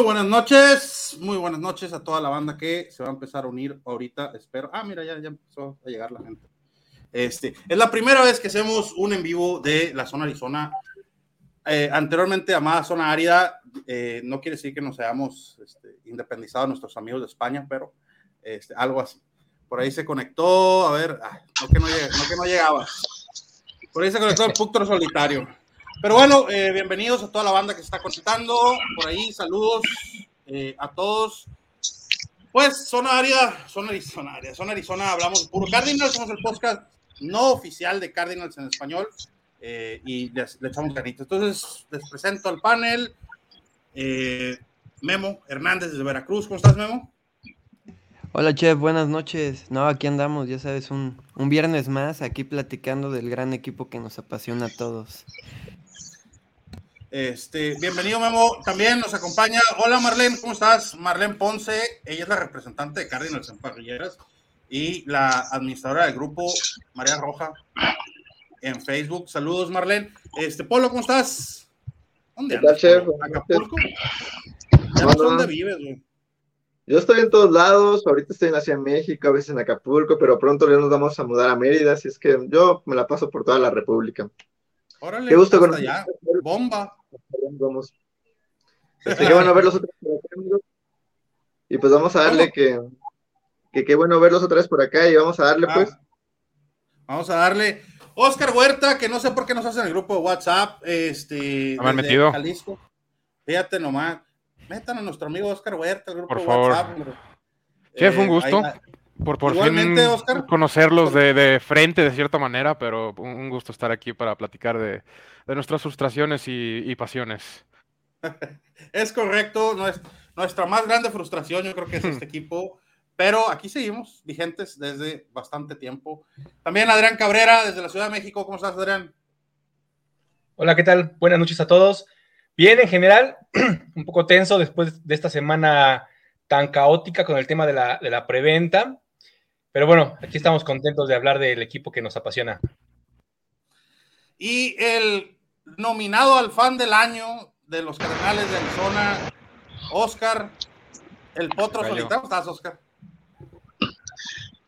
Muy buenas noches, muy buenas noches a toda la banda que se va a empezar a unir ahorita, espero. Ah, mira, ya, ya empezó a llegar la gente. Este, es la primera vez que hacemos un en vivo de la zona Arizona. Eh, anteriormente llamada zona árida, eh, no quiere decir que nos hayamos este, independizado de nuestros amigos de España, pero este, algo así. Por ahí se conectó, a ver, no, que no, no, que no llegaba. Por ahí se conectó el Puctro Solitario. Pero bueno, eh, bienvenidos a toda la banda que se está conectando. Por ahí, saludos eh, a todos. Pues, zona área, zona Arizona, zona Arizona, hablamos puro Cardinals, somos el podcast no oficial de Cardinals en español eh, y le echamos ganitas. Entonces, les presento al panel. Memo Hernández desde Veracruz, ¿cómo estás, Memo? Hola, chef, buenas noches. No, aquí andamos, ya sabes, un, un viernes más aquí platicando del gran equipo que nos apasiona a todos. Este, bienvenido Memo, también nos acompaña. Hola Marlene, ¿cómo estás? Marlene Ponce, ella es la representante de Cardinals en Parrilleras y la administradora del grupo María Roja en Facebook. Saludos Marlene. Este, Polo, ¿cómo estás? ¿Dónde andas? Chef? ¿Acapulco? No, dónde vives, güey. Yo estoy en todos lados, ahorita estoy en México, a veces en Acapulco, pero pronto ya nos vamos a mudar a Mérida, así es que yo me la paso por toda la República. Órale, Qué gusto con allá. Bomba. Vamos. Este, qué bueno verlos otra vez Y pues vamos a darle que, que qué bueno verlos otra vez por acá y vamos a darle ah. pues. Vamos a darle. Oscar Huerta, que no sé por qué nos hacen el grupo de WhatsApp, este, ¿Me metido? Jalisco. Fíjate nomás. Metan a nuestro amigo Oscar Huerta, el grupo de WhatsApp. Chef, un eh, gusto. Por por fin conocerlos de, de, frente de cierta manera, pero un gusto estar aquí para platicar de, de nuestras frustraciones y, pasiones. es correcto, nuestra más grande frustración yo creo que es este equipo, pero aquí seguimos vigentes desde bastante tiempo. También Adrián Cabrera desde la Ciudad de México, ¿cómo estás Adrián? Hola, ¿qué tal? Buenas noches a todos. Bien, en general, un poco tenso después de esta semana tan caótica con el tema de la, de la preventa, pero bueno, aquí estamos contentos de hablar del equipo que nos apasiona. Y el nominado al fan del año de los Cardenales de Arizona, Oscar, el potro solitario. ¿Estás, Oscar?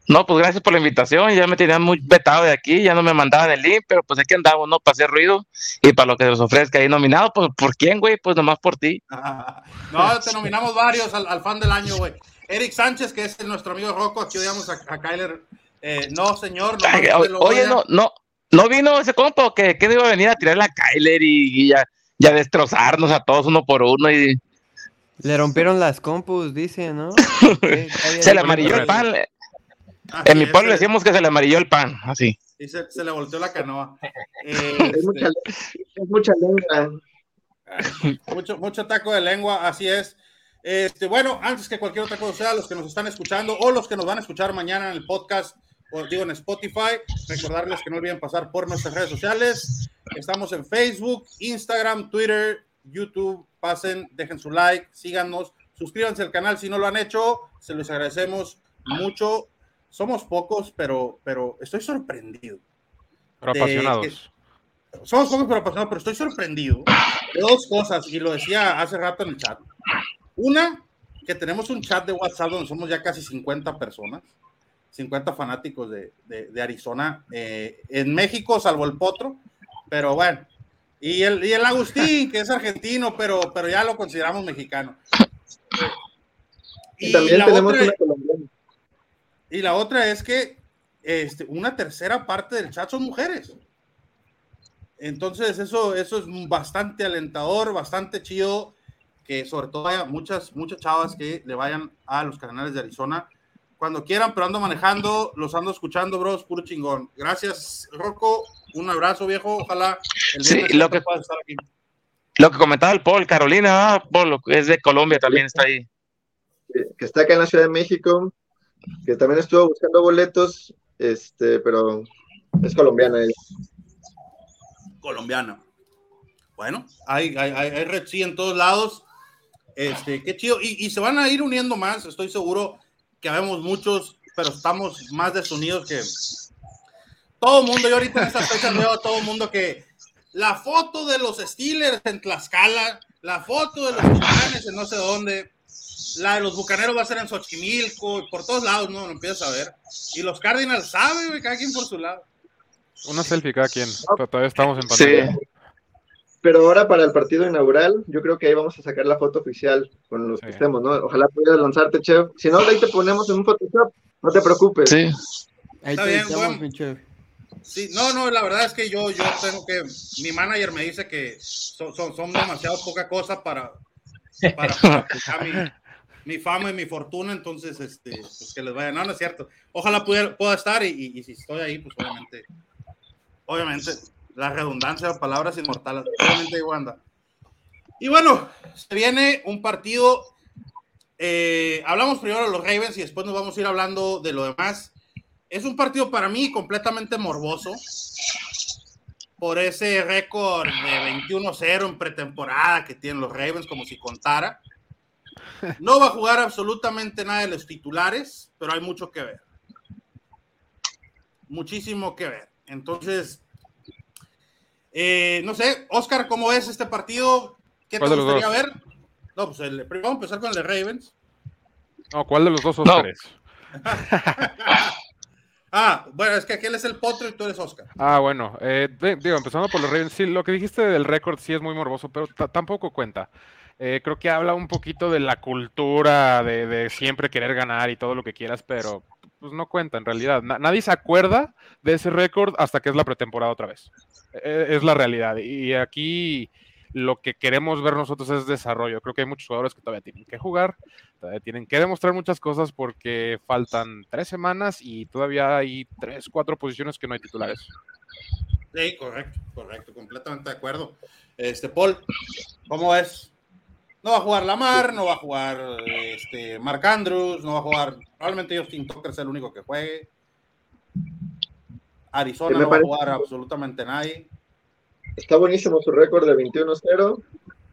No, pues gracias por la invitación. Ya me tenían muy vetado de aquí, ya no me mandaban el link, pero pues aquí andamos, ¿no? Para hacer ruido y para lo que se nos ofrezca ahí nominado, pues ¿por quién, güey? Pues nomás por ti. no, te nominamos varios al, fan del año, güey. Eric Sánchez, que es nuestro amigo Rocco, aquí odiamos a, a Kyler. Eh, no, señor. No, oye, no, no, no vino ese compo que, que iba a venir a tirar la Kyler y, ya, ya destrozarnos a todos uno por uno y le rompieron las compus, dice, ¿no? se le amarilló el pan. en mi pueblo decíamos que se le amarilló el pan, así. Y se, le volteó la canoa. es, mucha, es mucha lengua. mucho, mucho taco de lengua, así es. Este, bueno, antes que cualquier otra cosa, los que nos están escuchando o los que nos van a escuchar mañana en el podcast, o digo en Spotify. Recordarles que no olviden pasar por nuestras redes sociales. Estamos en Facebook, Instagram, Twitter, YouTube. Pasen, dejen su like, síganos, suscríbanse al canal si no lo han hecho. Se los agradecemos mucho. Somos pocos, pero, pero estoy sorprendido. Pero apasionados. somos pocos, pero apasionados, pero estoy sorprendido de dos cosas, y lo decía hace rato en el chat. Una, que tenemos un chat de WhatsApp donde somos ya casi 50 personas 50 fanáticos de, de, Arizona eh, en México, salvo el Potro, pero bueno. Y el, y el Agustín, que es argentino, pero, pero ya lo consideramos mexicano. Y, también la tenemos otra, una colombiana. Y la otra es que este, una tercera parte del chat son mujeres. Entonces, eso, eso es bastante alentador, bastante chido, que sobre todo haya muchas, muchas chavas que le vayan a los canales de Arizona cuando quieran, pero ando manejando, los ando escuchando, bros, puro chingón. Gracias, Rocco. Un abrazo, viejo. Ojalá el sí, lo que, estar aquí. Lo que comentaba el Paul, Carolina, ah, Paul, es de Colombia, también está ahí. Que está acá en la Ciudad de México, que también estuvo buscando boletos, este, pero es colombiana ella. Colombiana. Bueno, hay, hay, hay, hay sí en todos lados. Este, qué chido. Y, y se van a ir uniendo más, estoy seguro que vemos muchos, pero estamos más desunidos que todo el mundo. Yo ahorita en estas fechas veo a todo el mundo que la foto de los Steelers en Tlaxcala la foto de los tucanes en no sé dónde, la de los bucaneros va a ser en Xochimilco, por todos lados, ¿no? Lo empiezas a ver. Y los Cardinals saben, cada quien por su lado. Una selfie cada quien. Todavía estamos en pantalla. Pero ahora para el partido inaugural, yo creo que ahí vamos a sacar la foto oficial con los que estemos, ¿no? Ojalá pudieras lanzarte, chef. Si no, ahí te ponemos en un Photoshop, no te preocupes. Sí. Ahí Está bien, mi chef. Sí, no, no, la verdad es que yo, yo tengo que, mi manager me dice que son, son, demasiado poca cosa para, para, mi, fama y mi fortuna, entonces, este, pues que les vaya, no, no es cierto. Ojalá pueda, pueda estar y, y, si estoy ahí, pues obviamente, obviamente, la redundancia de palabras inmortales, obviamente Wanda. Y bueno, se viene un partido, eh, hablamos primero de los Ravens y después nos vamos a ir hablando de lo demás es un partido para mí completamente morboso por ese récord de 21-0 en pretemporada que tienen los Ravens, como si contara. No va a jugar absolutamente nada de los titulares, pero hay mucho que ver. Muchísimo que ver. Entonces, eh, no sé, Oscar, ¿cómo es este partido? ¿Qué te gustaría ver? No, pues el, vamos a empezar con el de Ravens. No, ¿cuál de los dos Oscars? Ah, bueno, es que aquel es el potro y tú eres Oscar. Ah, bueno, eh, digo, empezando por los Ravens, sí, lo que dijiste del récord sí es muy morboso, pero tampoco cuenta. Eh, creo que habla un poquito de la cultura de, siempre querer ganar y todo lo que quieras, pero pues no cuenta en realidad. nadie se acuerda de ese récord hasta que es la pretemporada otra vez. E, es la realidad. Y aquí lo que queremos ver nosotros es desarrollo. Creo que hay muchos jugadores que todavía tienen que jugar, todavía tienen que demostrar muchas cosas porque faltan tres semanas y todavía hay tres, cuatro posiciones que no hay titulares. Sí, correcto, correcto, completamente de acuerdo. Este, Paul, ¿cómo es? No va a jugar Lamar, no va a jugar este, Mark Andrews, no va a jugar, probablemente Justin Tucker es el único que juegue. Arizona no va a jugar absolutamente nadie. Está buenísimo su récord de 21-0.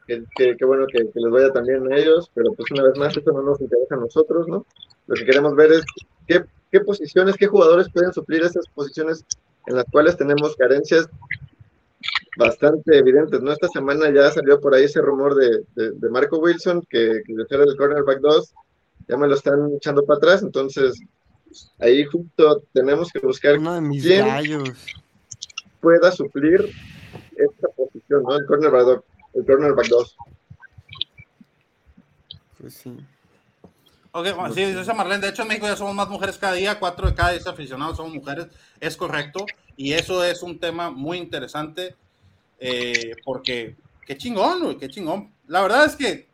Que, bueno que, les vaya también a ellos, pero pues una vez más eso no nos interesa a nosotros, ¿no? Lo que queremos ver es qué, qué posiciones, qué jugadores pueden suplir esas posiciones en las cuales tenemos carencias bastante evidentes, ¿no? Esta semana ya salió por ahí ese rumor de, de, Marco Wilson, que, que de ser el cornerback 2, ya me lo están echando para atrás, entonces ahí justo tenemos que buscar Uno de mis quién pueda suplir esta posición, ¿no? El cornerback, el cornerback 2. Pues sí. Ok, bueno, sí, dice Marlene. De hecho, en México ya somos más mujeres cada día, cuatro de cada diez aficionados somos mujeres. Es correcto. Y eso es un tema muy interesante eh, porque qué chingón, qué chingón. La verdad es que,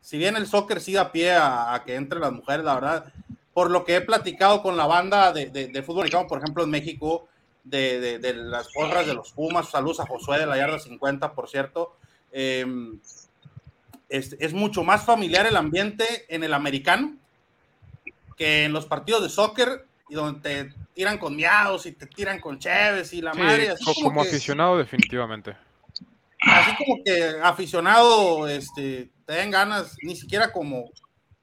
si bien el soccer sigue a pie a, que entre las mujeres, la verdad, por lo que he platicado con la banda de, de, fútbol por ejemplo, en México, de, las porras de los Pumas. Saludos a Josué de la yarda 50, por cierto. Em, es, mucho más familiar el ambiente en el americano que en los partidos de soccer y donde te tiran con miados y te tiran con cheves y la madre. Así como, aficionado, definitivamente. Así como que aficionado, este, te den ganas, ni siquiera como.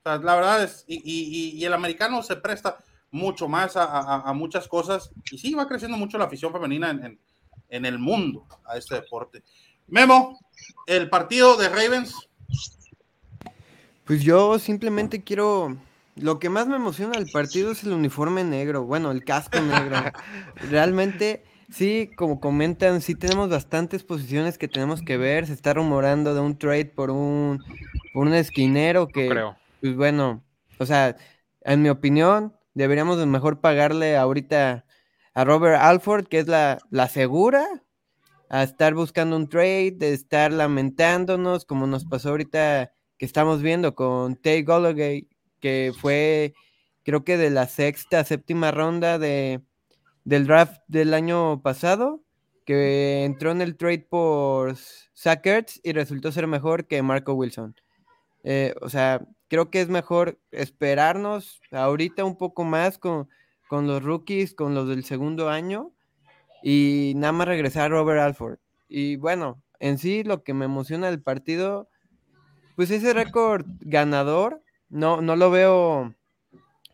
la verdad es, y, y, y el americano se presta mucho más a, muchas cosas y sí, va creciendo mucho la afición femenina en, en, el mundo a este deporte. Memo, el partido de Ravens. Pues yo simplemente quiero, lo que más me emociona del partido es el uniforme negro, bueno, el casco negro. Realmente, sí, como comentan, sí tenemos bastantes posiciones que tenemos que ver. Se está rumorando de un trade por un, por un esquinero que, pues bueno, o sea, en mi opinión, Deberíamos mejor pagarle ahorita a Robert Alford, que es la, la segura, a estar buscando un trade, de estar lamentándonos, como nos pasó ahorita que estamos viendo con Tay Gollogay, que fue creo que de la sexta, séptima ronda de, del draft del año pasado, que entró en el trade por Sackers y resultó ser mejor que Marco Wilson. Eh, o sea, creo que es mejor esperarnos ahorita un poco más con, los rookies, con los del segundo año y nada más regresar Robert Alford. Y bueno, en sí lo que me emociona del partido, pues ese récord ganador, no, no lo veo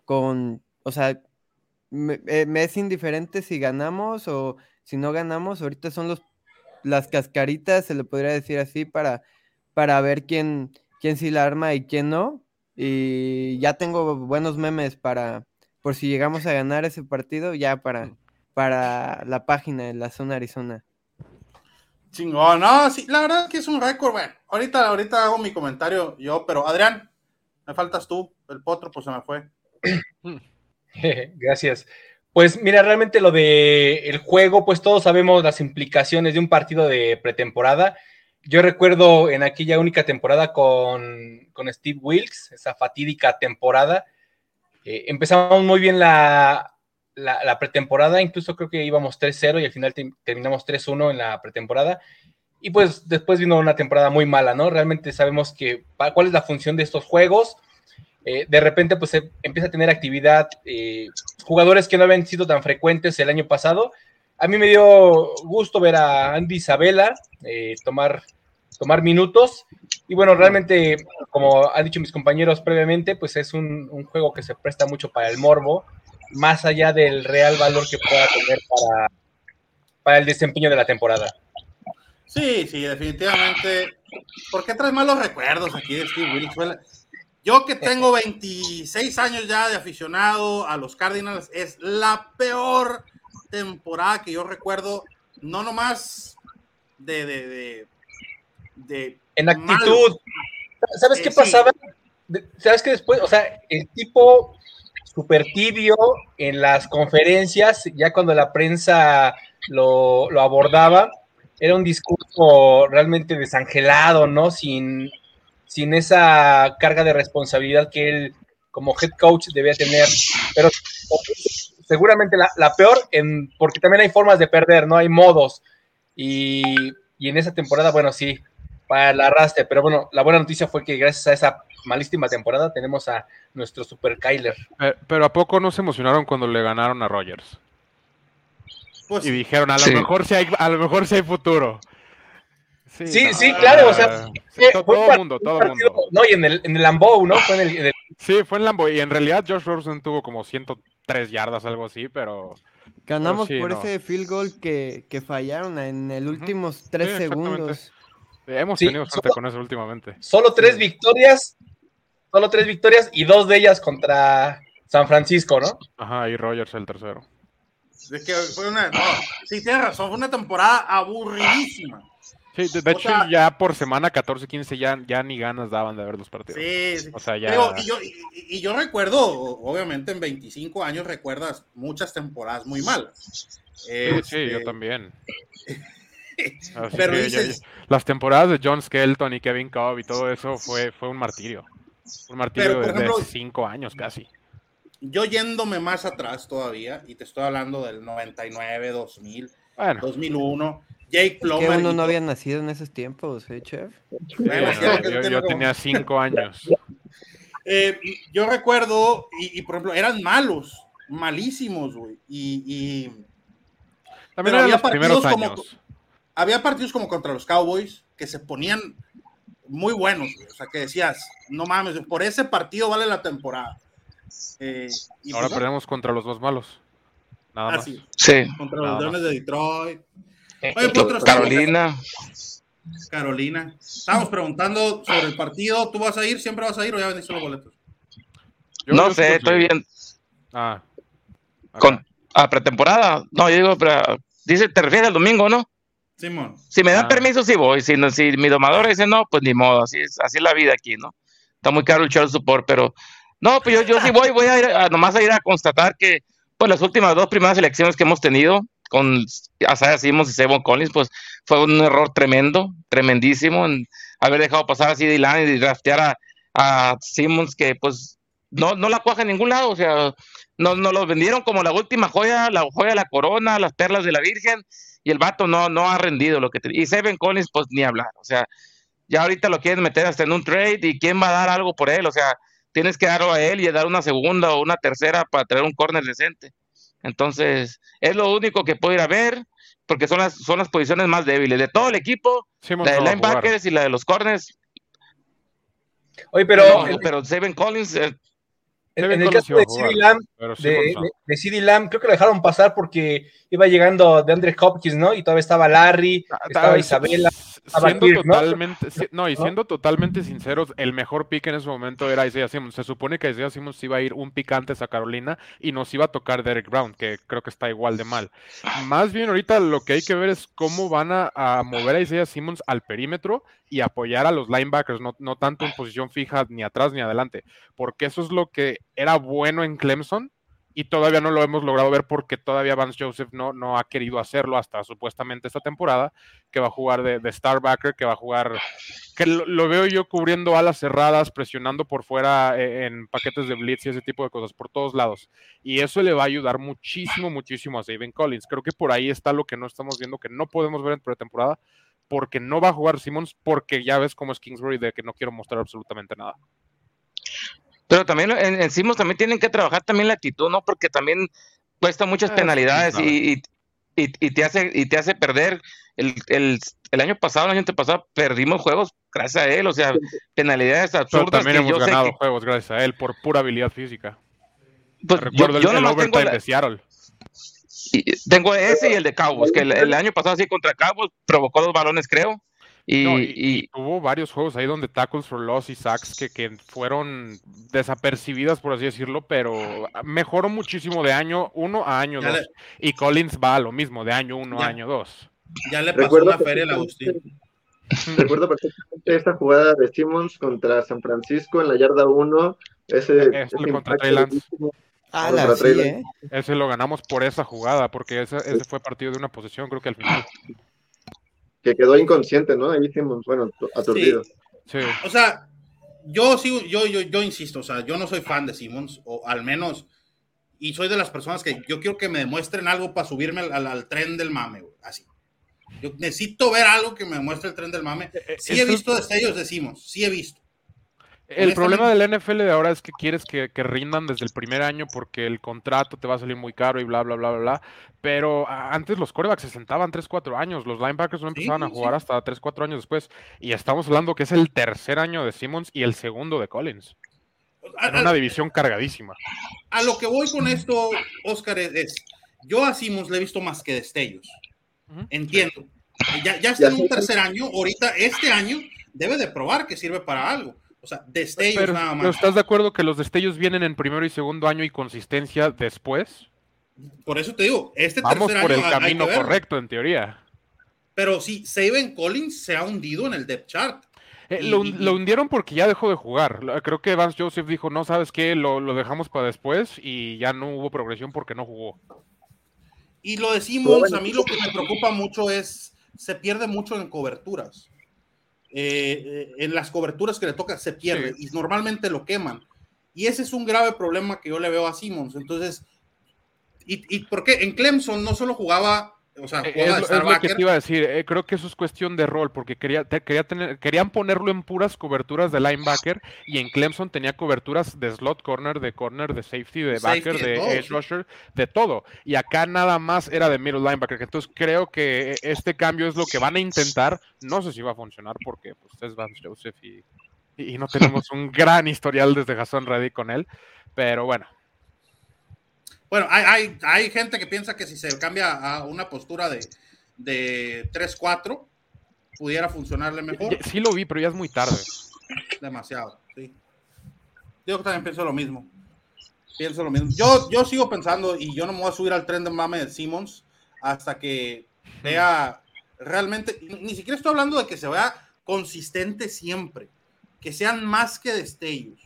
con, o sea, me, eh, me, es indiferente si ganamos o si no ganamos, ahorita son los, las cascaritas, se le podría decir así, para para ver quién, quién sí la arma y quién no. Y ya tengo buenos memes para, por si llegamos a ganar ese partido, ya para, para la página de la zona Arizona. Chingón, no, sí, la verdad es que es un récord, bueno. Ahorita, ahorita hago mi comentario yo, pero Adrián, me faltas tú, el potro pues se me fue. Gracias. Pues mira, realmente lo de el juego, pues todos sabemos las implicaciones de un partido de pretemporada. Yo recuerdo en aquella única temporada con, con Steve Wilkes, esa fatídica temporada, eh, empezamos muy bien la, la, pretemporada, incluso creo que íbamos 3-0 y al final terminamos 3-1 en la pretemporada. Y pues después vino una temporada muy mala, ¿no? Realmente sabemos que cuál es la función de estos juegos. Eh, de repente pues empieza a tener actividad eh, jugadores que no habían sido tan frecuentes el año pasado. A mí me dio gusto ver a Andy Isabela eh, tomar, tomar minutos. Y bueno, realmente, como han dicho mis compañeros previamente, pues es un, un juego que se presta mucho para el morbo más allá del real valor que pueda tener para, para el desempeño de la temporada. Sí, sí, definitivamente. ¿Por qué traes malos recuerdos aquí de Steve Wilkes? Yo que tengo 26 años ya de aficionado a los Cardinals, es la peor temporada que yo recuerdo, no nomás de... de, de, en actitud. ¿Sabes qué eh, pasaba? ¿Sabes qué después? O sea, el tipo súper tibio en las conferencias, ya cuando la prensa lo, abordaba, era un discurso realmente desangelado, ¿no? Sin, sin esa carga de responsabilidad que él como head coach debía tener. Pero seguramente la, peor, en, porque también hay formas de perder, ¿no? Hay modos. Y, y en esa temporada, bueno, sí, para el arrastre. Pero bueno, la buena noticia fue que gracias a esa malísima temporada tenemos a nuestro super Kyler. Eh, pero ¿a poco no se emocionaron cuando le ganaron a Rogers? Pues y dijeron, a lo mejor si hay, a lo mejor si hay futuro. Sí, sí, claro, o sea, todo, el mundo, todo el mundo. No, y en el, en el Lambeau, ¿no? Fue en el, Sí, fue en Lambeau, y en realidad Josh Rosen tuvo como 103 yardas, algo así, pero... Ganamos por ese field goal que, que fallaron en el últimos tres segundos. Hemos tenido suerte con eso últimamente. Solo tres victorias solo tres victorias y dos de ellas contra San Francisco, ¿no? Ajá, y Rogers el tercero. Es que fue una, no, sí, tienes razón, fue una temporada aburridísima. Sí, de, hecho, ya por semana 14, 15 ya, ya ni ganas daban de ver los partidos. Sí, sí. O sea, ya... y, yo, y, yo, recuerdo, obviamente en 25 años recuerdas muchas temporadas muy malas. sí, sí, yo este, también. Pero dices... las temporadas de John Skelton y Kevin Cobb y todo eso fue, fue un martirio. Un martirio de cinco años casi. Yo yéndome más atrás todavía, y te estoy hablando del 99, 2000, 2001, Jake Plummer. Que uno no había nacido en esos tiempos, ¿eh, chef? yo, tenía cinco años. Eh, yo recuerdo, y, por ejemplo, eran malos, malísimos, güey. Y, También había partidos como, había partidos como contra los Cowboys que se ponían muy buenos, o sea, que decías, no mames, por ese partido vale la temporada. Eh, y Ahora pues, perdemos contra los dos malos. Nada ah, más. Sí. Contra los Leones de Detroit. Eh, Carolina. Carolina. Estábamos preguntando sobre el partido. ¿Tú vas a ir? ¿Siempre vas a ir o ya vendiste los boletos? no sé, estoy bien. Ah. Con, a pretemporada. No, yo digo, pero, dice, te refieres al domingo, ¿no? Simón. Si me dan ah. permiso, sí voy. Si, si mi domador dice no, pues ni modo. Así es, así es la vida aquí, ¿no? Está muy caro el child support, pero no, pues yo, yo sí voy, voy a ir a, nomás a ir a constatar que pues las últimas dos primeras elecciones que hemos tenido con Asaya Simmons y Sebon Collins, pues fue un error tremendo, tremendísimo en haber dejado pasar así Dylan y draftear a, a Simmons que pues no, no la cuaja en ningún lado, o sea, nos, nos los vendieron como la última joya, la joya de la corona, las perlas de la Virgen, y el vato no, no ha rendido lo que te... Y Seven Collins, pues ni hablar, o sea, ya ahorita lo quieren meter hasta en un trade y quién va a dar algo por él, o sea, tienes que darlo a él y dar una segunda o una tercera para traer un corner decente. Entonces, es lo único que puedo ir a ver, porque son las, son las posiciones más débiles de todo el equipo, la de linebackers y la de los corners. Oye, pero... pero Seven Collins... Eh, en, el caso de CD Lamb, de, Lamb, creo que lo dejaron pasar porque iba llegando de Andre Hopkins, ¿no? Y todavía estaba Larry, ah, estaba Isabela. Siendo batir, ¿no? totalmente, si- no, y ¿No? siendo totalmente sinceros, el mejor pick en ese momento era Isaiah Simmons. Se supone que Isaiah Simmons iba a ir un pick antes a Carolina y nos iba a tocar Derek Brown, que creo que está igual de mal. Más bien ahorita lo que hay que ver es cómo van a, a mover a Isaiah Simmons al perímetro y apoyar a los linebackers, no, no tanto en posición fija ni atrás ni adelante, porque eso es lo que era bueno en Clemson y todavía no lo hemos logrado ver porque todavía Vance Joseph no, no ha querido hacerlo hasta supuestamente esta temporada, que va a jugar de, de Starbacker, que va a jugar, que lo, veo yo cubriendo alas cerradas, presionando por fuera eh, en paquetes de blitz y ese tipo de cosas por todos lados. Y eso le va a ayudar muchísimo, muchísimo a Saban Collins. Creo que por ahí está lo que no estamos viendo, que no podemos ver en pretemporada, porque no va a jugar Simmons, porque ya ves cómo es Kingsbury de que no quiero mostrar absolutamente nada. Pero también en, en también tienen que trabajar también la actitud, ¿no? Porque también cuesta muchas Ah, penalidades sí, y, y, y- y te hace y te hace perder. El, el, el año pasado, el año antepasado, perdimos juegos gracias a él, o sea, penalidades Pero absurdas también que yo hemos ganado que, juegos gracias a él por pura habilidad física. pues, yo, Recuerdo yo el, el tengo, overtime la- de Seattle. y- tengo ese y el de Cowboys, que el, el año pasado sí contra Cowboys provocó dos balones, creo. Y, No, y- y, hubo varios juegos ahí donde tackles for loss y sacks que, que fueron desapercibidas, por así decirlo, pero mejoró muchísimo de año uno a año Ya dos. le- Y Collins va a lo mismo, de año uno a Ya. año dos. Ya le pasó Recuerdo la feria al Agustín. Recuerdo perfectamente esta jugada de Simmons contra San Francisco en la yarda 1. Ese, Eso ese contra Trey Lance. Ala, Contra sí, Trey ¿eh? Ese lo ganamos por esa jugada, porque ese, ese fue partido de una posición, creo que al final. Que quedó inconsciente, ¿no? Ahí Simmons, bueno, aturdido. Sí. O sea, yo sí, yo, yo, yo insisto, o sea, yo no soy fan de Simmons, o al menos, y soy de las personas que yo quiero que me demuestren algo para subirme al, al- al tren del mame, güey, así. Yo necesito ver algo que me demuestre el tren del mame. Sí he visto destellos de Simmons, sí he visto. El problema del NFL de ahora es que quieres que, que rindan desde el primer año porque el contrato te va a salir muy caro y bla, bla, bla, bla, bla. Pero antes los corebacks se sentaban 3, 4 años. Los linebackers no Sí, empezaban a sí. jugar hasta 3, 4 años después. Y estamos hablando que es el tercer año de Simmons y el segundo de Collins. A, En una a- división cargadísima. a lo que voy con esto, Oscar, es, yo a Simmons le he visto más que destellos. Entiendo. Ya, ya está Ya en un tercer año, ahorita este año debe de probar que sirve para algo. O sea, destellos Pero, nada pero más. ¿estás de acuerdo que los destellos vienen en primero y segundo año y consistencia después? Por eso te digo, este Vamos tercer por el año hay- hay camino correcto, en teoría. Pero sí, Saban Collins se ha hundido en el depth chart. Eh, Y- lo, y- lo hundieron porque ya dejó de jugar. Creo que Vance Joseph dijo, no, ¿sabes qué? Lo, lo dejamos para después y ya no hubo progresión porque no jugó. Y lo de Simmons, bueno, a mí lo que me preocupa mucho es, se pierde mucho en coberturas. Eh, en las coberturas que le toca se pierde y normalmente lo queman. Y ese es un grave problema que yo le veo a Simmons. Entonces, ¿y, y por qué? En Clemson no solo jugaba, o sea, Eh, Es, lo- es lo que te iba a decir. eh, creo que eso es cuestión de rol porque quería, te- quería tener, querían ponerlo en puras coberturas de linebacker y en Clemson tenía coberturas de slot corner, de corner, de safety, de Safety, backer, de edge rusher, de todo. Y acá nada más era de middle linebacker. Entonces creo que este cambio es lo que van a intentar. No sé si va a funcionar porque pues, es Vance Joseph y, y no tenemos un gran historial desde Jason Reddy con él. Pero bueno. Bueno, hay, hay, hay gente que piensa que si se cambia a una postura de, de 3-4, pudiera funcionarle mejor. Sí lo vi, pero ya es muy tarde. Demasiado, sí. Yo también pienso lo mismo. Pienso lo mismo. Yo, yo sigo pensando y yo no me voy a subir al tren de mame de Simmons hasta que vea realmente, ni ni siquiera estoy hablando de que se vea consistente siempre, que sean más que destellos.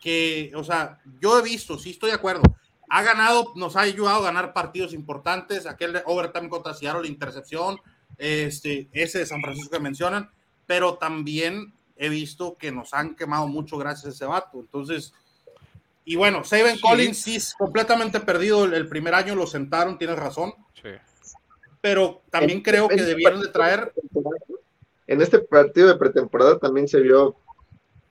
Que, o sea, yo he visto, sí estoy de acuerdo, ha ganado, nos ha ayudado a ganar partidos importantes, aquel de overtime contra Seattle, la intercepción, este, ese de San Francisco que mencionan, pero también he visto que nos han quemado mucho gracias a ese vato. Entonces, y bueno, Saban Sí. Collins sí es completamente perdido el, el primer año, lo sentaron, tienes razón, Sí. pero también En- creo que en- debieron de traer, En este partido de pretemporada también se vio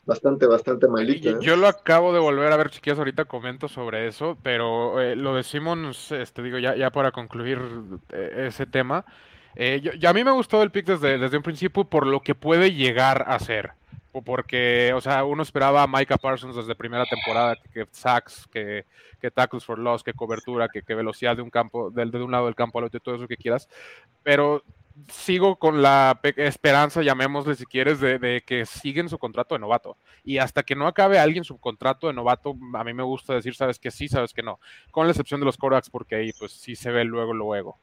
bastante, bastante malito. Yo, ¿eh? yo lo acabo de volver a ver, chiquillos, ahorita comento sobre eso, pero eh, lo de Simmons, este, digo, ya, ya para concluir eh, ese tema, eh, yo- ya a mí me gustó el pick desde, desde un principio por lo que puede llegar a ser, o porque, o sea, uno esperaba a Micah Parsons desde primera temporada, que, que sacks, que, que tackles for loss, que cobertura, que, que velocidad de un campo, del, de un lado del campo al otro todo eso que quieras, pero sigo con la esperanza, llamémosle si quieres, de, que siguen su contrato de novato. Y hasta que no acabe alguien su contrato de novato, a mí me gusta decir, sabes que sí, sabes que no. Con la excepción de los Korax, porque ahí pues sí se ve luego, luego.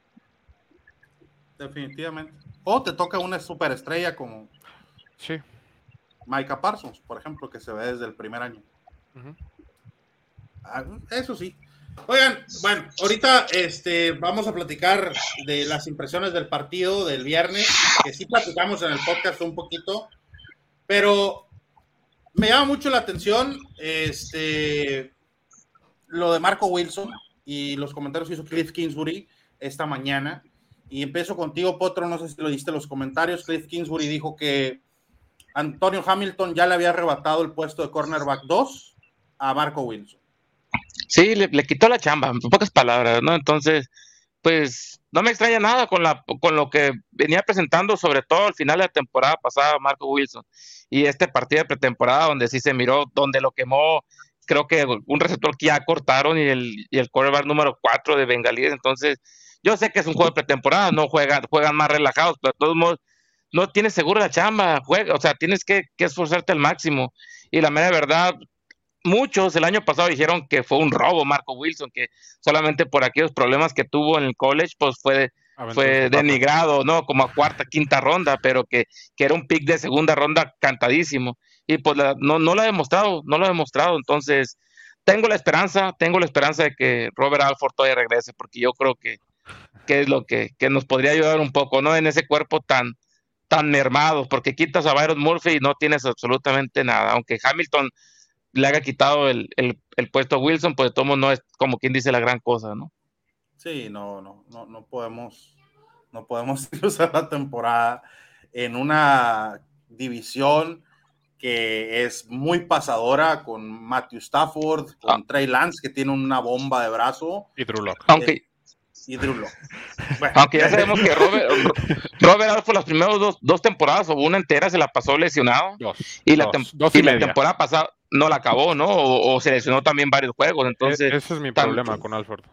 Definitivamente. O te toca una superestrella como sí. Micah Parsons, por ejemplo, que se ve desde el primer año. Ah, eso sí. Oigan, bueno, ahorita este, vamos a platicar de las impresiones del partido del viernes, que sí platicamos en el podcast un poquito, pero me llama mucho la atención este, lo de Marco Wilson y los comentarios que hizo Cliff Kingsbury esta mañana. Y empiezo contigo, Potro, no sé si lo diste los comentarios. Cliff Kingsbury dijo que Antonio Hamilton ya le había arrebatado el puesto de cornerback 2 a Marco Wilson. Sí, le, quitó la chamba, en pocas palabras, ¿no? Entonces, pues no me extraña nada con, la, con lo que venía presentando, sobre todo al final de la temporada pasada, Marco Wilson. Y este partido de pretemporada, donde sí se miró, donde lo quemó, creo que un receptor que ya cortaron y el, y el número 4 de Bengalíes. Entonces, yo sé que es un juego de pretemporada, no juegan, juegan más relajados, pero de todos modos, no tienes seguro la chamba, juega, o sea, tienes que, que esforzarte al máximo. Y la mera verdad, muchos el año pasado dijeron que fue un robo Marco Wilson, que solamente por aquellos problemas que tuvo en el college, pues fue, fue denigrado, ¿no? Como a cuarta, quinta ronda, pero que, que era un pick de segunda ronda cantadísimo. Y pues no, no lo ha demostrado, no lo ha demostrado. Entonces, tengo la esperanza, tengo la esperanza de que Robert Alford todavía regrese, porque yo creo que, que es lo que, que nos podría ayudar un poco, ¿no? En ese cuerpo tan, tan mermado, porque quitas a Byron Murphy y no tienes absolutamente nada. Aunque Hamilton le haya quitado el, puesto a Wilson, pues de tomo no es como quien dice la gran cosa, ¿no? Sí, no, no, no, no podemos, no podemos usar la temporada en una división que es muy pasadora con Matthew Stafford, con ah. Trey Lance, que tiene una bomba de brazo. Y Drew Locke. Aunque, y Drew Aunque ya sabemos que Robert, Robert Alford las primeras dos, dos, temporadas o una entera se la pasó lesionado. y la, y la temporada pasada no la acabó, ¿no? O, se lesionó también varios juegos. Entonces, e-, ese es mi problema con Alford.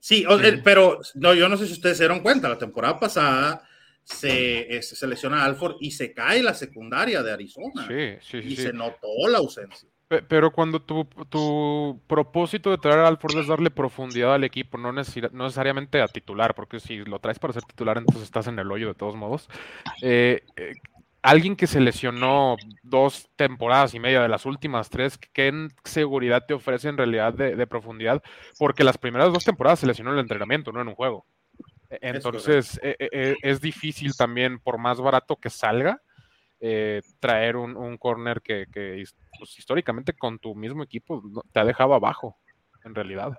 Sí, pero no, yo no sé si ustedes se dieron cuenta, la temporada pasada se, este, se lesiona Alford y se cae la secundaria de Arizona. Sí, sí, y se notó la ausencia. Pero cuando tu, tu, propósito de traer a Alford es darle profundidad al equipo, no, necesariamente a titular, porque si lo traes para ser titular, entonces estás en el hoyo de todos modos. Eh, eh, alguien que se lesionó dos temporadas y media de las últimas tres, ¿qué seguridad te ofrece en realidad de, profundidad? Porque las primeras dos temporadas se lesionó en el entrenamiento, no en un juego. E, entonces es, es difícil también, por más barato que salga, eh, traer un, un corner que, pues, históricamente con tu mismo equipo te ha dejado abajo, en realidad.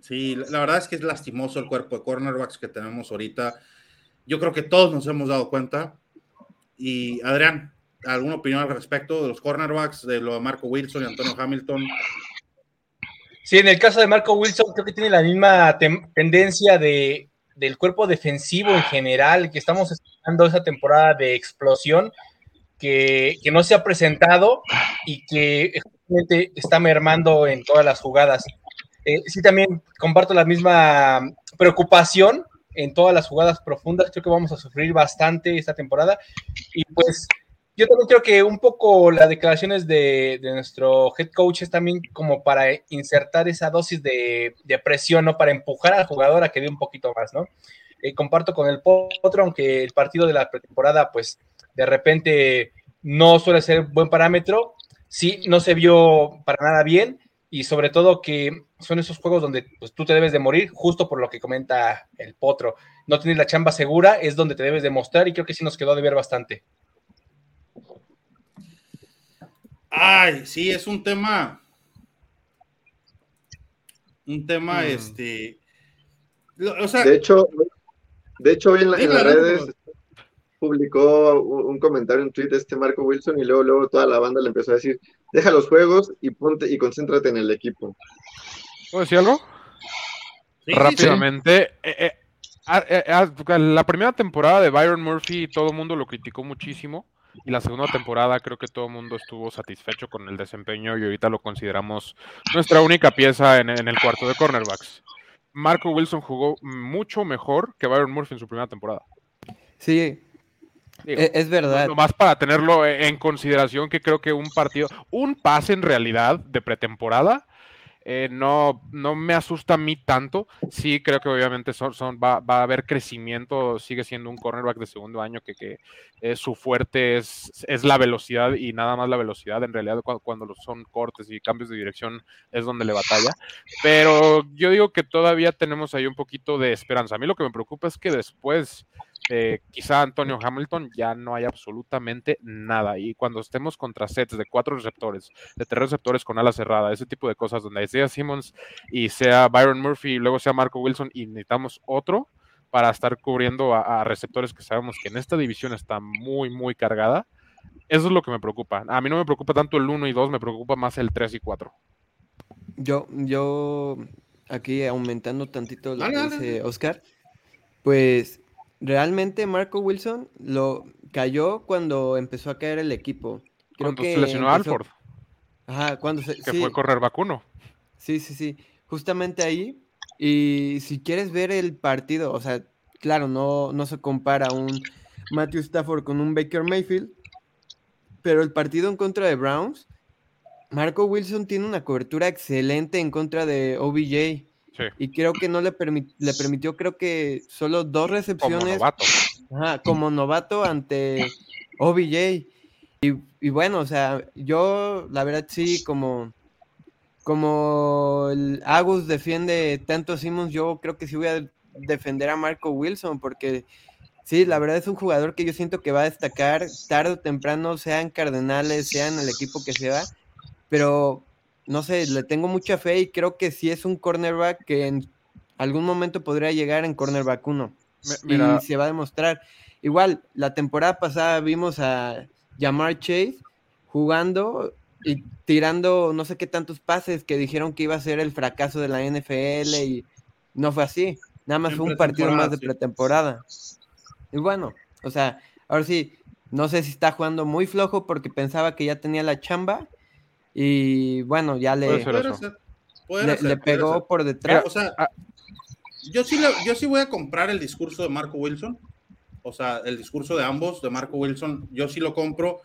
Sí, la verdad es que es lastimoso el cuerpo de cornerbacks que tenemos ahorita. Yo creo que todos nos hemos dado cuenta. Y Adrián, ¿alguna opinión al respecto de los cornerbacks, de lo de Marco Wilson y Antonio Hamilton? Sí, en el caso de Marco Wilson creo que tiene la misma tendencia de del cuerpo defensivo en general, que estamos esperando esa temporada de explosión, que, no se ha presentado y que está mermando en todas las jugadas. Eh, sí, también comparto la misma preocupación en todas las jugadas profundas. Creo que vamos a sufrir bastante esta temporada. Y pues yo también creo que un poco las declaraciones de, nuestro head coach es también como para insertar esa dosis de, presión, ¿no? Para empujar al jugador a que dé un poquito más, ¿no? Eh, comparto con el Potro, aunque el partido de la pretemporada, pues de repente no suele ser buen parámetro, sí, no se vio para nada bien y sobre todo que son esos juegos donde pues, tú te debes de morir, justo por lo que comenta el Potro. No tienes la chamba segura, es donde te debes demostrar y creo que sí nos quedó de ver bastante. Ay, sí, es un tema. Un tema, mm. este. de hecho, de hecho, hoy en, las redes publicó un, comentario, un tweet de este Marco Wilson, y luego, luego toda la banda le empezó a decir: deja los juegos y ponte y concéntrate en el equipo. ¿Puedo decir algo? Rápidamente. Eh, eh, ah, eh, ah, la primera temporada de Byron Murphy, todo el mundo lo criticó muchísimo y la segunda temporada creo que todo el mundo estuvo satisfecho con el desempeño y ahorita lo consideramos nuestra única pieza en, el cuarto de cornerbacks. Marco Wilson jugó mucho mejor que Byron Murphy en su primera temporada. Sí, Digo, e- es verdad. Nomás para tenerlo e- en consideración que creo que un partido, un pase en realidad de pretemporada, eh, no, no me asusta a mí tanto. Sí, creo que obviamente son, son, va, va a haber crecimiento, sigue siendo un cornerback de segundo año que, que eh, su fuerte es, es la velocidad y nada más la velocidad. En realidad, cuando, cuando son cortes y cambios de dirección es donde le batalla. Pero yo digo que todavía tenemos ahí un poquito de esperanza. A mí lo que me preocupa es que después eh, quizá Antonio Hamilton ya no hay absolutamente nada. Y cuando estemos contra sets de cuatro receptores, de tres receptores con ala cerrada, ese tipo de cosas, donde sea Simmons y sea Byron Murphy y luego sea Marco Wilson y necesitamos otro para estar cubriendo a, a receptores que sabemos que en esta división está muy, muy cargada. Eso es lo que me preocupa. A mí no me preocupa tanto el 1 y 2, me preocupa más el 3 y 4. Yo, yo aquí aumentando tantito lo que dice Oscar, pues realmente Marco Wilson lo cayó cuando empezó a caer el equipo. Creo Cuando que se lesionó empezó- Alford, Ajá, cuando se, que sí, fue correr vacuno. sí, sí, sí, justamente ahí. Y si quieres ver el partido, o sea, claro, no, no se compara un Matthew Stafford con un Baker Mayfield, pero el partido en contra de Browns, Marco Wilson tiene una cobertura excelente en contra de OBJ. Sí, Y creo que no le, le permitió, creo que solo dos como recepciones novato. ajá, como novato ante OBJ. Y, y bueno, o sea, yo la verdad sí, como, como el Agus defiende tanto a Simmons, yo creo que sí voy a defender a Marco Wilson, porque sí, la verdad es un jugador que yo siento que va a destacar tarde o temprano, sean Cardenales, sean el equipo que sea, pero no sé, le tengo mucha fe y creo que sí es un cornerback que en algún momento podría llegar en cornerback 1 Me- Mira, y se va a demostrar. Igual, la temporada pasada vimos a Jamar Chase jugando y tirando no sé qué tantos pases que dijeron que iba a ser el fracaso de la NFL y no fue así. Nada más fue un partido más de pretemporada. Y bueno, o sea, ahora sí, no sé si está jugando muy flojo porque pensaba que ya tenía la chamba y bueno, ya le, pudiera le, ser, le pegó ser. por detrás. O sea, Ah. yo sí, le- yo sí voy a comprar el discurso de Marco Wilson. O sea, el discurso de ambos, de Marco Wilson, yo sí lo compro.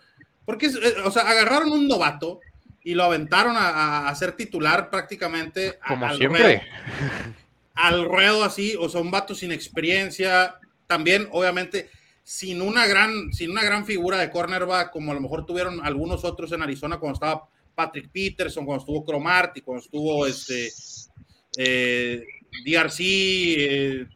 Porque, eh, o sea, agarraron un novato y lo aventaron a, a- a ser titular prácticamente. a- Como al siempre. ruedo. al ruedo así, o sea, un vato sin experiencia. También, obviamente, sin una gran, sin una gran figura de cornerback, como a lo mejor tuvieron algunos otros en Arizona cuando estaba Patrick Peterson, cuando estuvo Cromarty, cuando estuvo este eh, DRC eh,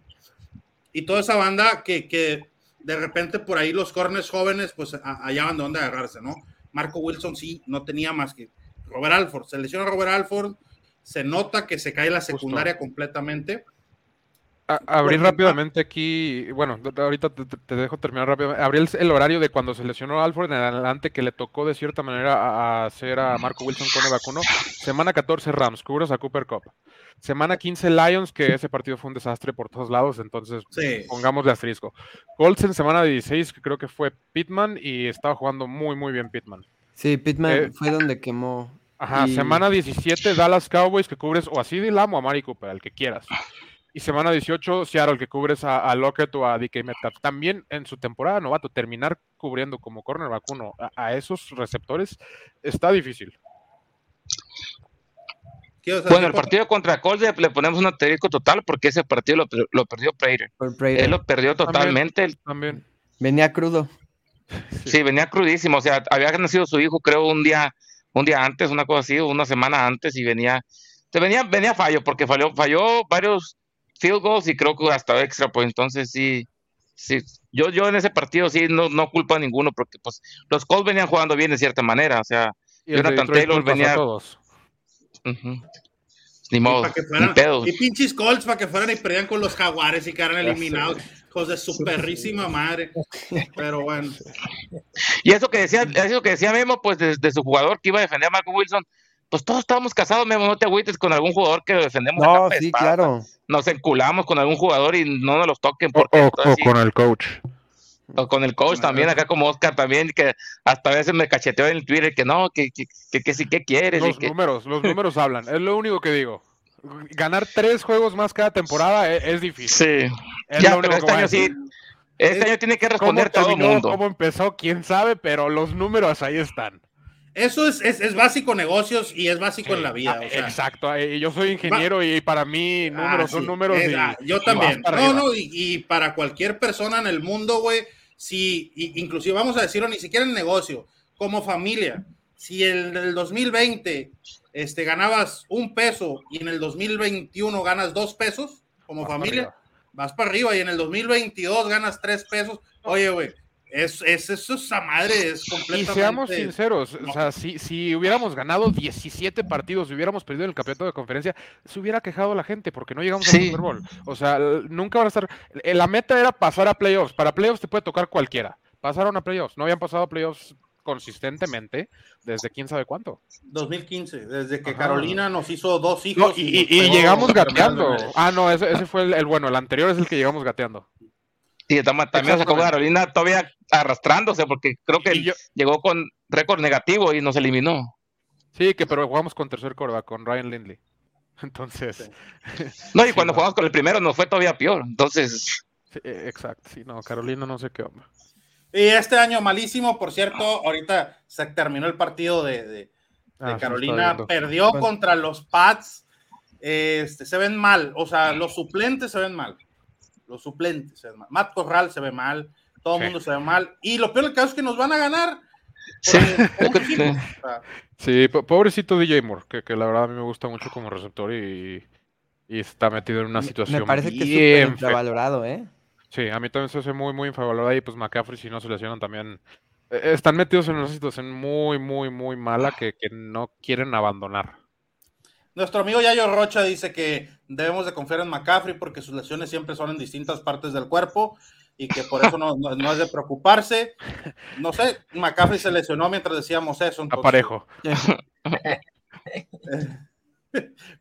y toda esa banda que, que de repente por ahí los corners jóvenes pues hallaban de dónde agarrarse, ¿no? Marco Wilson sí, no tenía más que Robert Alford, se lesiona Robert Alford, se nota que se cae la secundaria completamente. A- abrir Bueno, rápidamente aquí, bueno, ahorita te, dejo terminar rápido. Abrí el, el horario de cuando se lesionó Alford en adelante, que le tocó de cierta manera a, a hacer a Marco Wilson con el vacuno. Semana 14 Rams, cubres a Cooper Cup. Semana 15 Lions, que ese partido fue un desastre por todos lados, entonces Sí. pongámosle asterisco. Colts en semana 16, que creo que fue Pittman, y estaba jugando muy, muy bien Pittman. Sí, Pittman Eh, fue donde quemó. Ajá, Y- semana 17 Dallas Cowboys que cubres o a CeeDee Lamb o a Mari Cooper, al que quieras. Y semana 18 Seattle que cubres a, a Lockett o a DK Metcalf. También en su temporada novato, terminar cubriendo como cornerback uno a, a esos receptores está difícil. ¿Qué vas a Bueno, el partido contra Colts le, ponemos un asterisco total porque ese partido lo, per- lo perdió Prater. Él lo perdió totalmente. También. Venía crudo. Sí, venía crudísimo. O sea, había nacido su hijo, creo, un día, un día antes, una cosa así, una semana antes, y venía, venía, venía fallo, porque falló, falló varios field goals y creo que hasta extra, pues entonces sí, sí. Yo, yo en ese partido sí no, no culpo a ninguno, porque pues los Colts venían jugando bien de cierta manera. O sea, Y Jonathan Taylor culpas a venía- todos. ni Y, modo, ni fueran, pedos. y pinches Colts para que fueran y perdían con los Jaguares y quedaran eliminados. Hijos de su perrísima madre. Pero bueno. Y eso que decía, eso que decía Memo, pues de, de su jugador que iba a defender a Marco Wilson, pues todos estábamos casados, Memo, no te agüites con algún jugador que defendemos. No, sí, espada. claro. Nos enculamos con algún jugador y no nos los toquen O, porque o- o sí, con el coach. o con el coach también, acá como Oscar también, que hasta a veces me cacheteó en el Twitter que no, que, que, que, que sí, que quieres? Y Los que, números, los números hablan. Es lo único que digo. Ganar tres juegos más cada temporada e- es, difícil. Sí. Es Ya, lo pero único este año sí. Este año tiene que ¿Cómo responder todo el mundo. cómo empezó, quién sabe, pero los números ahí están. Eso es, es, es básico negocios y es básico en la vida. Ah, o sea. Exacto, eh, yo soy ingeniero y para mí números Ah, son sí. números. Es- y- ah, yo también. No, arriba. no, y, y para cualquier persona en el mundo, güey, si, y- inclusive vamos a decirlo, ni siquiera en negocio, como familia, si en el 2020 este, ganabas un peso y en el 2021 ganas dos pesos, como Vas familia, vas para arriba y en el 2022 ganas tres pesos, oye, güey, es, esa madre es Y completamente... seamos sinceros, no. o sea, si, si hubiéramos ganado 17 partidos y hubiéramos perdido el campeonato de conferencia, se hubiera quejado la gente porque no llegamos al. Super Bowl. O sea, nunca van a estar. eh, La meta era pasar a playoffs. Para playoffs te puede tocar cualquiera. Pasaron a playoffs. No habían pasado a playoffs consistentemente desde quién sabe cuánto. 2015, desde que Ajá. Carolina nos hizo dos No, hijos. y, y- y llegamos gateando. Ah, no, ese, ese fue el, el bueno. El anterior es el que llegamos gateando. Sí, tama- también sacó. Carolina todavía arrastrándose porque creo que Y yo- llegó con récord negativo y nos eliminó. sí, que pero jugamos con tercer coreback, con Ryan Lindley. Entonces, No, y Sí, cuando no. jugamos con el primero nos fue todavía peor. Entonces, sí, eh, exacto. Sí, no, Carolina no sé qué onda. Y este año malísimo, por cierto, ahorita se terminó el partido de, de- de Ah, Carolina, perdió Bueno. contra los Pats, este, se ven mal, o sea, los suplentes se ven mal, los suplentes se ven mal, Matt Corral se ve mal, todo el Sí. mundo se ve mal, y lo peor del caso es que nos van a ganar. Sí. Sí, po- pobrecito DJ Moore, que, que la verdad a mí me gusta mucho como receptor y, y está metido en una situación Me parece que es infravalorado, ¿eh? Sí, a mí también se hace muy, muy infravalorada y pues McCaffrey si no se lesionan también. eh, Están metidos en una situación muy, muy, muy mala que, que no quieren abandonar. Nuestro amigo Yayo Rocha dice que debemos de confiar en McCaffrey porque sus lesiones siempre son en distintas partes del cuerpo y que por eso no, no- no es de preocuparse. No sé, McCaffrey se lesionó mientras decíamos eso. entonces- Aparejo.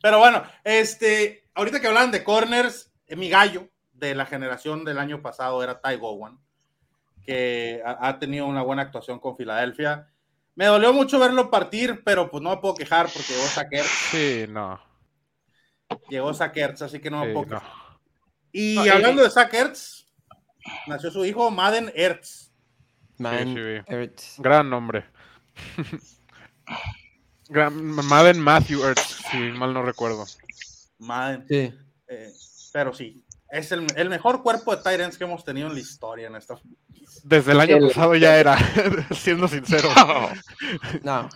Pero bueno, este, ahorita que hablan de corners, eh, mi gallo de la generación del año pasado era Ty Gowan, que ha, ha tenido una buena actuación con Filadelfia. Me dolió mucho verlo partir, pero pues no me puedo quejar porque llegó Sackers, Sí, no. llegó Sackers, así que no me sí, puedo no. quejar. Y No, hablando de Sackers, nació su hijo Madden Ertz. Sí, vi. Ertz. Gran nombre. Gran, Madden Matthew Ertz, si mal no recuerdo. Madden, Sí. eh, pero sí, es el, el mejor cuerpo de Tyrants que hemos tenido en la historia en esta. Desde el año El- pasado ya era, siendo sincero. No.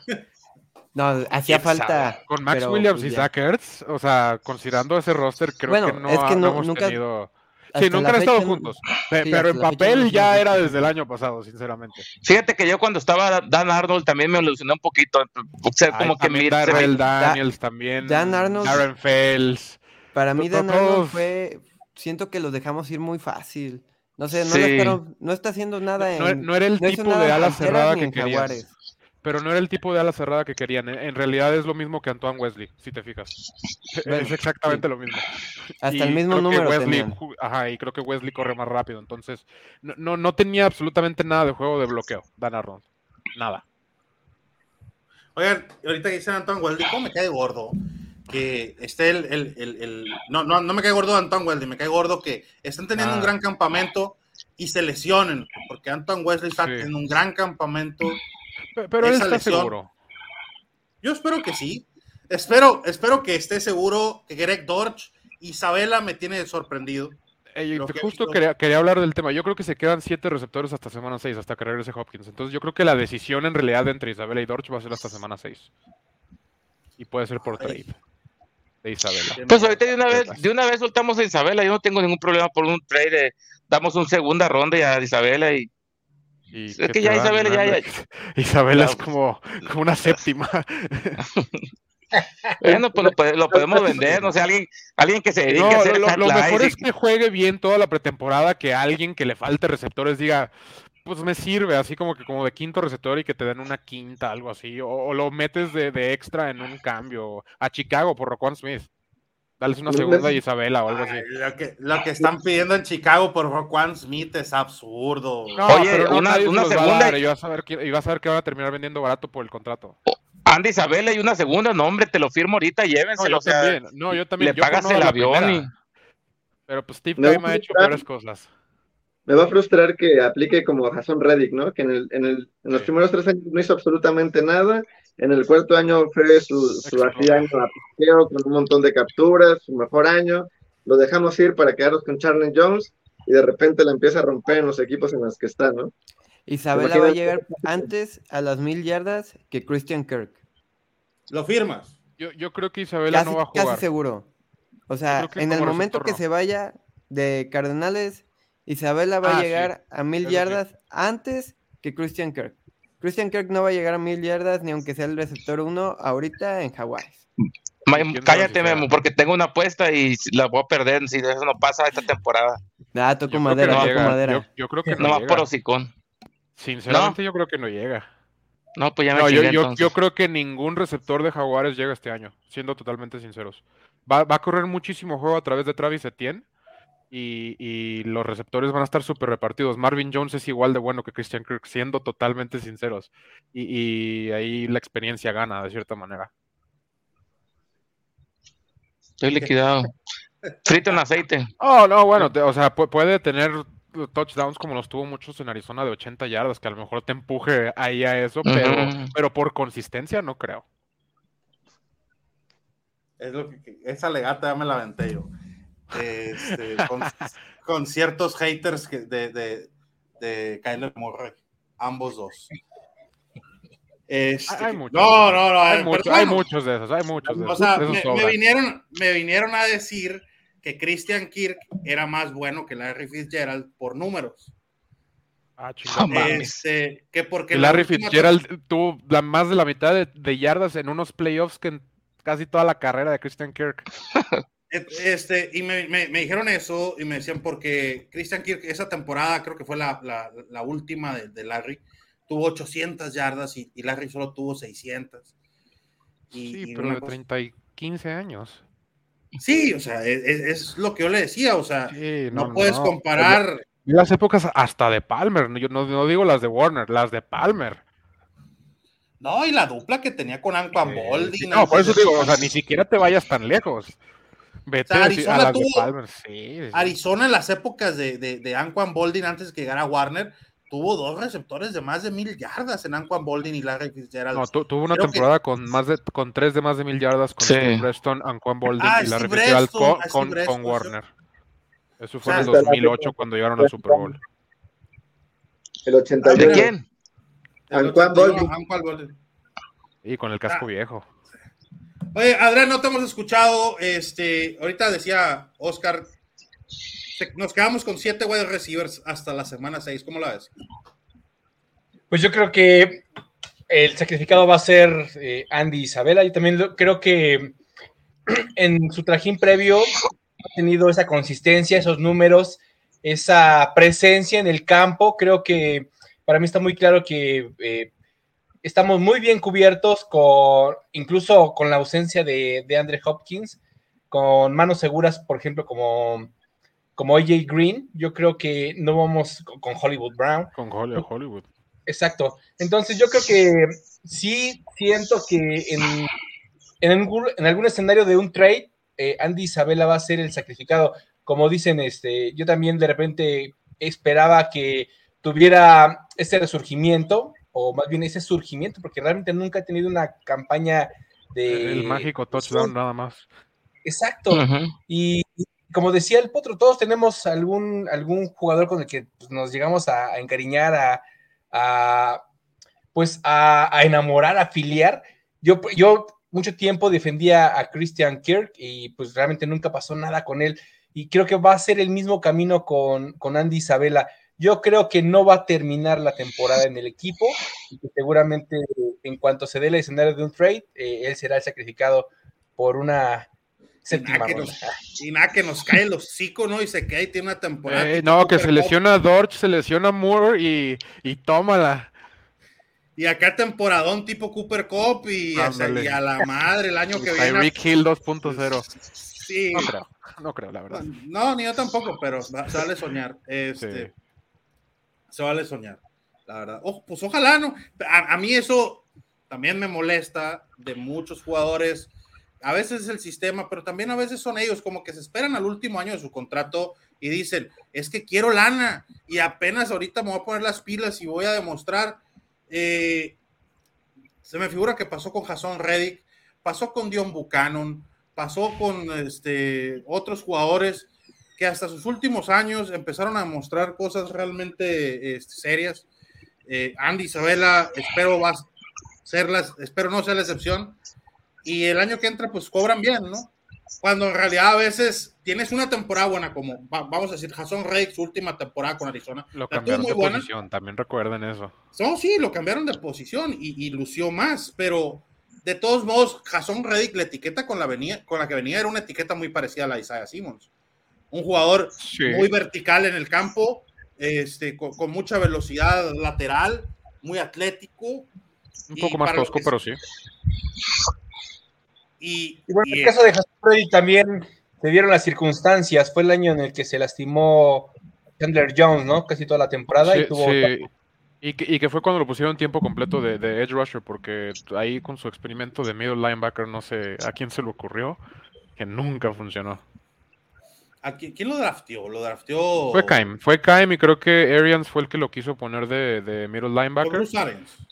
No, hacía ¿Quién falta. sabe? Con Max pero, Williams pues, y ya. Zach Ertz, o sea, considerando ese roster, creo Bueno, que no, es que no no- hemos nunca- tenido. Sí, nunca han estado no- juntos. Sí, pero en no papel ya era desde el año pasado, sinceramente. fíjate que yo cuando estaba Dan Arnold también me ilusioné un poquito. O sea, Ay, como que se Darrell me- Daniels también. Dan Arnold- Darren Fells. Para mí, Dan Arnold fue. Siento que los dejamos ir muy fácil. No sé, no, Sí. no está haciendo nada en. No, no era el no tipo nada de ala cerrada que. Jaguares. Pero no era el tipo de ala cerrada que querían. En en realidad es lo mismo que Antoine Wesley, si te fijas. Bueno, es exactamente lo mismo. Hasta Y el mismo número Wesley Ajá, y creo que Wesley corre más rápido. Entonces, no, no, no tenía absolutamente nada de juego de bloqueo, Dan Arnold. Nada. Oigan, ahorita que dicen Anton Weldy, ¿cómo me cae gordo? Que esté el, el, el, el- no, no, no me cae gordo Anton Weldy, me cae gordo que estén teniendo Ah. un gran campamento y se lesionen, porque Anton Wesley está Sí. teniendo un gran campamento. Pe- Pero él está lesión- seguro. Yo espero que sí. Espero, espero que esté seguro que Greg Dorch, Isabela me tiene sorprendido. Que justo quería, quería hablar del tema. Yo creo que se quedan siete receptores hasta semana 6, hasta que regrese Hopkins. Entonces yo creo que la decisión en realidad entre Isabela y Dorch va a ser hasta semana 6. Y puede ser por Ay. trade de Isabela. Pues ahorita de una vez, de una vez soltamos a Isabela. Yo no tengo ningún problema por un trade. de- damos un segunda ronda y a Isabela y Y Es ¿qué que ya Isabela ya- man? Isabela es Ya. como, como una séptima. bueno, pues lo, pode- lo podemos vender. No sé, alguien, alguien que se dedique No, a hacer lo, lo mejor y- es que juegue bien toda la pretemporada, que alguien que le falte receptores diga, pues me sirve, así como que como de quinto receptor y que te den una quinta, algo así, o, o lo metes de, de extra en un cambio a Chicago por Roquan Smith. Dales una Pues, segunda me- y Isabela o algo así. Ay, lo, que, lo que están pidiendo en Chicago por Roquan Smith es absurdo. No, Oye, pero no, una- nadie se una los va a segunda- dar, y vas a ver que, y vas a ver que van a terminar vendiendo barato por el contrato. Andy Isabela y una segunda, no, hombre, te lo firmo ahorita, No, llévenselo. yo o sea, también. No, yo también. le yo por pagas no el avión y- Pero pues Steve Me Time ha hecho gusta- peores cosas. Me va a frustrar que aplique como Jason Reddick, ¿no? Que en, el, en, el, en los Sí. primeros tres años no hizo absolutamente nada. En el cuarto año fue su, su Explotó. así año a piqueo con un montón de capturas, su mejor año. Lo dejamos ir para quedarnos con Charlie Jones y de repente la empieza a romper en los equipos en los que está, ¿no? Isabela va a llegar antes a las mil yardas que Christian Kirk. ¿Lo firmas? Yo, yo creo que Isabela Casi, no va a casi jugar. seguro. O sea, en el momento que se vaya de Cardenales, Isabela va Ah, a sí. llegar a mil yardas antes que Christian Kirk. Christian Kirk no va a llegar a mil yardas ni aunque sea el receptor 1 ahorita en Hawái. Ma- ¿Quién sabe cállate? Memo, porque tengo una apuesta y la voy a perder si eso no pasa esta temporada. Ah, toco Yo creo que madera, no toco llega. madera. Yo, yo creo que no, llega. por hocicón. Sinceramente, yo creo que no llega. No, pues ya me No, yo, chingué yo- yo creo que ningún receptor de Jaguares llega este año, siendo totalmente sinceros. Va, va a correr muchísimo juego a través de Travis Etienne y, y los receptores van a estar súper repartidos. Marvin Jones es igual de bueno que Christian Kirk, siendo totalmente sinceros. Y, y ahí la experiencia gana, de cierta manera. Estoy liquidado. Frito en aceite. Oh, no, bueno, te- o sea, pu- puede tener touchdowns como los tuvo muchos en Arizona de 80 yardas, que a lo mejor te empuje ahí a eso, pero, pero por consistencia no creo. Es lo que, que- esa legata ya me la aventé yo. Este, con, con ciertos haters que- de, de, de Kyler Murray, ambos dos. Este, Hay- hay muchos. no, no, no, Hay, eh, mucho- hay muchos de esos, hay muchos de O esos. sea, de esos me, vinieron, me vinieron a decir que Christian Kirk era más bueno que Larry Fitzgerald por números. Ah, chingada. Este, que porque Que la Larry última Fitzgerald tuvo la, más de la mitad de, de yardas en unos playoffs que en casi toda la carrera de Christian Kirk. Et- Este, y me, me- me dijeron eso y me decían porque Christian Kirk esa temporada, creo que fue la, la- la última de, de Larry, tuvo 800 yardas y, y Larry solo tuvo 600. Y, Sí, y pero de cosa- 30 y 15 años. Sí, o sea, es, es- es lo que yo le decía, o sea, Sí, no, puedes no. comparar. Las épocas hasta de Palmer, yo no, no digo las de Warner, las de Palmer. No, y la dupla que tenía con Anquan sí, no, por eso digo, o sea, ni siquiera te vayas tan lejos. Vete O sea, a Arizona de tuvo- sí. sí. Arizona en las épocas de, de, de Anquan Boldin antes que llegara Warner, tuvo dos receptores de más de mil yardas en Anquan Boldin y Larry Fitzgerald. No, tu- tuvo una Creo que- temporada con más de con tres de más de mil yardas con Sí. Preston, Anquan Boldin Ah, y Larry Steve Fitzgerald con, ah, con, con. Warner. Eso O fue en el sea, 2008 cuando llegaron al Super Bowl. El 81. ¿De quién? El Anquan 81, Boldin. Anquan Boldin. Y con el casco Ah. viejo. Oye, Adrián, no te hemos escuchado. Este, ahorita decía Oscar, nos quedamos con siete wide receivers hasta la semana 6. ¿Cómo la ves? Pues yo creo que el sacrificado va a ser eh, Andy Isabela. Y también creo que en su trajín previo ha tenido esa consistencia, esos números, esa presencia en el campo. Creo que para mí está muy claro que eh, estamos muy bien cubiertos, con, incluso con la ausencia de, de Andre Hopkins, con manos seguras, por ejemplo, como, como AJ Green. Yo creo que no vamos con, con Hollywood Brown. Con Holly- Hollywood. Exacto. Entonces yo creo que sí siento que en, en, algún, en algún escenario de un trade, eh, Andy Isabela va a ser el sacrificado. Como dicen, este, yo también de repente esperaba que tuviera ese resurgimiento, o más bien ese surgimiento, porque realmente nunca ha tenido una campaña de... el mágico touchdown nada más. Exacto. Y y como decía el Potro, todos tenemos algún, algún jugador con el que pues, nos llegamos a, a encariñar, a, a, pues a, a enamorar, a afiliar. Yo, yo mucho tiempo defendía a Christian Kirk y pues realmente nunca pasó nada con él. Y creo que va a ser el mismo camino con, con Andy Isabela. Yo creo que no va a terminar la temporada en el equipo y que seguramente en cuanto se dé el escenario de un trade, eh, él será el sacrificado por una séptima nada, nos, y nada que nos cae el hocico, ¿no? Y se queda y tiene una temporada. Eh, no, que se lesiona Dorch, se lesiona Moore y, y tómala. Y acá temporadón tipo Cooper Cup y, o sea, Ándale. y a la madre el año que viene. Tyreek Hill 2.0. Sí. No creo, no creo, la verdad. No, ni yo tampoco, pero vale soñar. Este, Sí. Se vale soñar, la verdad. Oh, pues ojalá, ¿no? A, mí eso, también me molesta de muchos jugadores. A veces es el sistema, pero también a veces son ellos como que se esperan al último año de su contrato y dicen, es que quiero lana y apenas ahorita me voy a poner las pilas y voy a demostrar. Eh, se me figura que pasó con Jason Reddick, pasó con Dion Buchanan, pasó con este, otros jugadores que hasta sus últimos años empezaron a mostrar cosas realmente este, serias. Eh, Andy Isabela, espero va a ser las, espero no sea la excepción. Y el año que entra, pues cobran bien, ¿no? Cuando en realidad a veces tienes una temporada buena, como vamos a decir, Jason Reddick, su última temporada con Arizona. Lo cambiaron de posición, también recuerden eso. No, sí, lo cambiaron de posición y, y lució más, pero de todos modos, Jason Reddick, la etiqueta con la, venía, con la que venía era una etiqueta muy parecida a la de Isaiah Simmons. Un jugador muy vertical en el campo, este, con, mucha velocidad lateral, muy atlético. Un poco más tosco, pero sí. Y, bueno, en el caso de Reddick también se dieron las circunstancias. Fue el año en el que se lastimó Chandler Jones, ¿no? Casi toda la temporada y tuvo y que, fue cuando lo pusieron tiempo completo de, de, Edge Rusher, porque ahí con su experimento de middle linebacker, no sé a quién se le ocurrió, que nunca funcionó. ¿Quién lo drafteó? Lo drafteó. Fue Kaim. Fue Kaim y creo que Arians fue el que lo quiso poner de, de middle linebacker.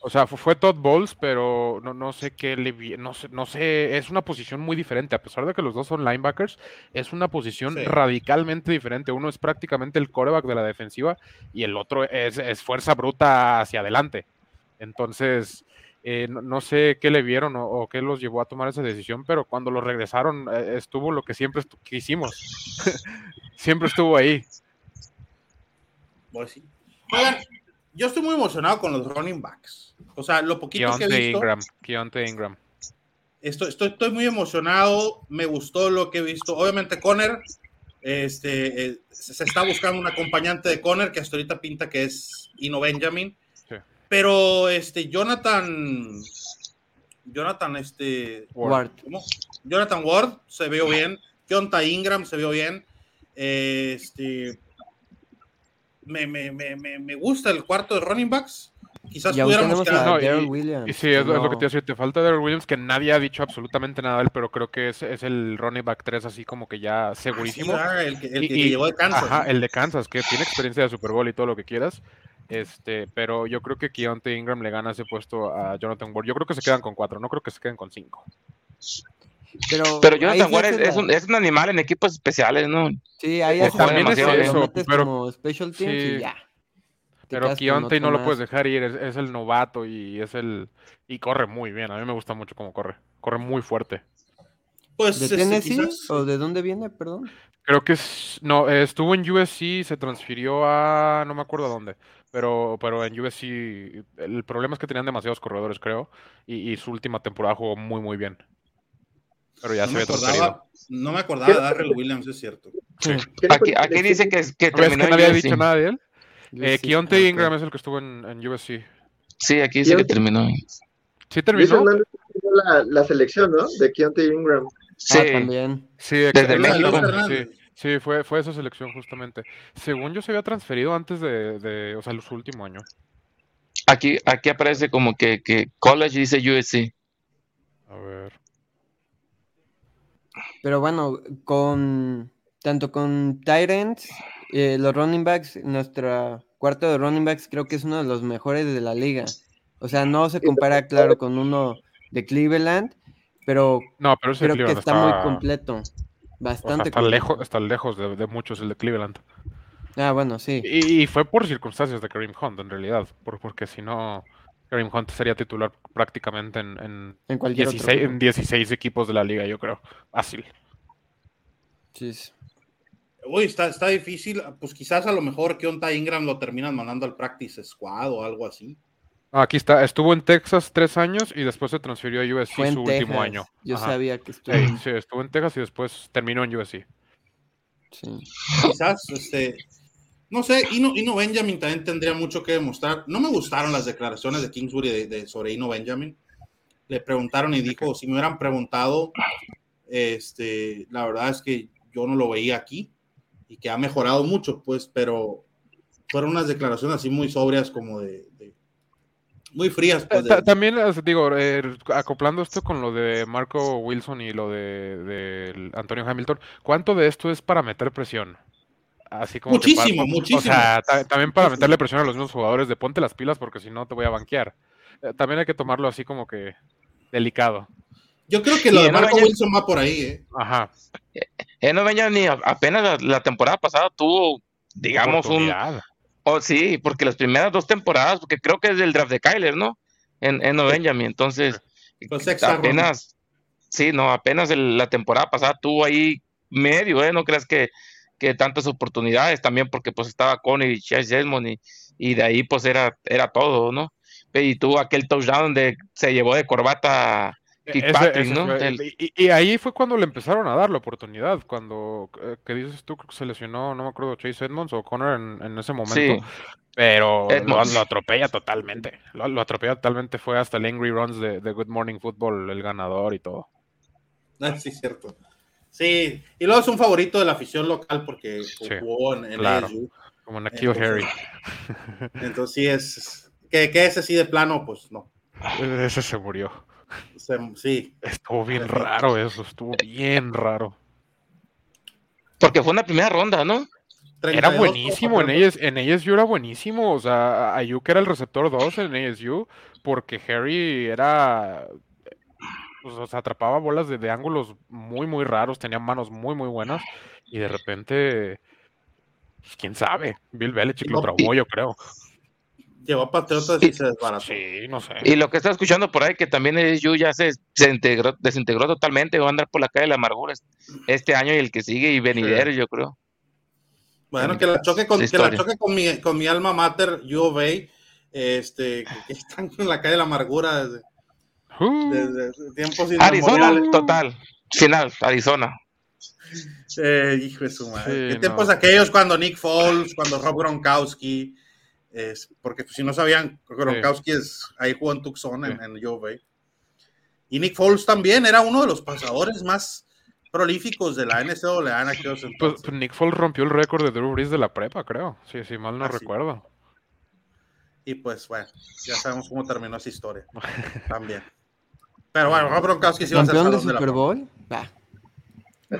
O sea, fue, Todd Bowles, pero no, no sé qué le no sé, no sé, es una posición muy diferente. A pesar de que los dos son linebackers, es una posición radicalmente diferente. Uno es prácticamente el coreback de la defensiva y el otro es, es fuerza bruta hacia adelante. Entonces, eh, no, sé qué le vieron o, qué los llevó a tomar esa decisión, pero cuando lo regresaron eh, estuvo lo que siempre quisimos. siempre estuvo ahí. Pues sí. yo estoy muy emocionado con los running backs. O sea, lo poquito que he visto. Ingram, Ingram. Estoy, estoy, estoy, muy emocionado. Me gustó lo que he visto. Obviamente, Conner este, eh, se está buscando un acompañante de Conner que hasta ahorita pinta que es Ino Benjamin. Pero este, Jonathan. Jonathan, este. Ward. Jonathan Ward se vio bien. Jonta Ingram se vio bien. Este. Me, me, me, me, gusta el cuarto de running backs. Quizás pudiéramos quedar. No, Williams. sí, es, lo que te iba a decir. Te falta Daryl Williams, que nadie ha dicho absolutamente nada de él, pero creo que es, es el running back 3, así como que ya segurísimo. Ah, el que, el que, llegó de Kansas. Ajá, el de Kansas, que tiene experiencia de Super Bowl y todo lo que quieras. Este, pero yo creo que Keontae Ingram le gana ese puesto a Jonathan Ward. Yo creo que se quedan con cuatro, no creo que se queden con cinco. Pero, pero Jonathan Ward es, un, es, un, animal en equipos especiales, ¿no? Sí, ahí es también es eso, pero, como special teams y ya. pero Keontae no lo puedes dejar ir, es, el novato y es el y corre muy bien. A mí me gusta mucho cómo corre, corre muy fuerte. Pues, ¿De este, Tennessee o de dónde viene, perdón? Creo que es, no, estuvo en USC, se transfirió a no me acuerdo a dónde, pero, pero en USC el problema es que tenían demasiados corredores, creo, y, su última temporada jugó muy, muy bien. Pero ya se ve acordaba, No me acordaba de Darrell Williams, es cierto. Aquí, dice que, que terminó que no había dicho nada de él? Eh, Keontae Ingram es el que estuvo en, en USC. Sí, aquí dice que terminó. Sí, terminó. La, la selección, ¿no? De Keontae Ingram. Sí, ah, también. Sí, desde México. Sí. Sí, fue, fue esa selección justamente. Según yo se había transferido antes de, de o sea, su último año. Aquí, aquí aparece como que, que college dice USC. A ver. Pero bueno, con tanto con Tyrants, eh, los running backs, nuestra cuarto de running backs creo que es uno de los mejores de la liga. O sea, no se compara, claro, con uno de Cleveland, pero, no, pero creo que está muy completo. Bastante. está, lejos, está lejos de, muchos el de Cleveland. Ah, bueno, sí. Y, fue por circunstancias de Kareem Hunt, en realidad. porque si no, Kareem Hunt sería titular prácticamente en, en, en 16, en 16 equipos de la liga, yo creo. Fácil. Sí. Uy, está, está difícil. Pues quizás a lo mejor que Onta Ingram lo terminan mandando al practice squad o algo así. Ah, aquí está, estuvo en Texas tres años y después se transfirió a USC su último año. Yo sabía que estuvo. sí, estuvo en Texas y después terminó en USC. Sí. Quizás, este, no sé, Ino, Ino, Benjamin también tendría mucho que demostrar. No me gustaron las declaraciones de Kingsbury de, sobre Ino Benjamin. Le preguntaron y dijo, si me hubieran preguntado, este, la verdad es que yo no lo veía aquí y que ha mejorado mucho, pues, pero fueron unas declaraciones así muy sobrias como de muy frías. Pues, de- También, digo, eh, acoplando esto con lo de Marco Wilson y lo de, de Antonio Hamilton, ¿cuánto de esto es para meter presión? Así como Muchísimo, para- muchísimo. O sea, ta- también para meterle presión a los mismos jugadores de ponte las pilas porque si no te voy a banquear. Eh, También hay que tomarlo así como que delicado. Yo creo que lo de Marco Wilson va por ahí, ¿eh? Ajá. Eh, no venía ni apenas la, la temporada pasada tuvo, digamos, un. Oh, sí, porque las primeras dos temporadas, porque creo que es del draft de Kyler, ¿no? En, en No Benjamin. Entonces, ronda. apenas. Sí, no, apenas el- la temporada pasada tuvo ahí medio, ¿eh? No creas que, que tantas oportunidades también, porque pues estaba Conner y Chase Edmond y, y de ahí pues era, era todo, ¿no? Y tuvo aquel touchdown donde se llevó de corbata Ese- Fitzpatrick, ese ¿no? fue- El- y, y ahí fue cuando le empezaron a dar la oportunidad, cuando, eh, que dices tú, creo que se lesionó, no me acuerdo, Chase Edmonds o Connor en, en ese momento, Sí. pero lo, atropella totalmente, lo, lo atropella totalmente, fue hasta el Angry Runs de, de Good Morning Football, el ganador y todo. Ah, sí, cierto. Sí, y luego es un favorito de la afición local porque jugó en, en claro. Como Entonces- Harry. Entonces sí es que, que ese sí de plano, pues no. Ese se murió. Se- sí, Estuvo bien raro eso, estuvo bien raro. Porque fue una primera ronda, ¿no? Era 32 buenísimo en en ASU era buenísimo, o sea, Ayuk era el receptor 2 en ASU, porque Harry era, pues, o sea, atrapaba bolas de, de ángulos muy, muy raros, tenía manos muy, muy buenas, y de repente, pues, quién sabe, Bill Belichick lo No, traumó, yo creo. Llegó a Patriotas y se desbarató. Sí, no sé. Y lo que está escuchando por ahí, que también es Yu ya se, se integró, desintegró totalmente, va a andar por la calle de la amargura es- este año y el que sigue y venidero, yo creo. Bueno, que la choque con, que la choque con mi, con mi alma mater, U of A, este, que están en la calle de la amargura desde, Uh, desde tiempos Arizona, total, final, Arizona. Eh, hijo de su madre. Sí, ¿Qué no. tiempos aquellos cuando Nick Foles, cuando Rob Gronkowski, es, porque si no sabían, Gronkowski es, ahí jugó en Tucson, en, en of A. Y Nick Foles también era uno de los pasadores más prolíficos de la NCAA en aquellos pues, entonces. pues Nick Foles rompió el récord de Drew Brees de la prepa, creo, sí, sí, mal no Ah, sí. recuerdo. Y pues bueno, ya sabemos cómo terminó esa historia también. Pero bueno, Rob Gronkowski sí va a ser Campeón de Salón de la Super. Bowl. Va.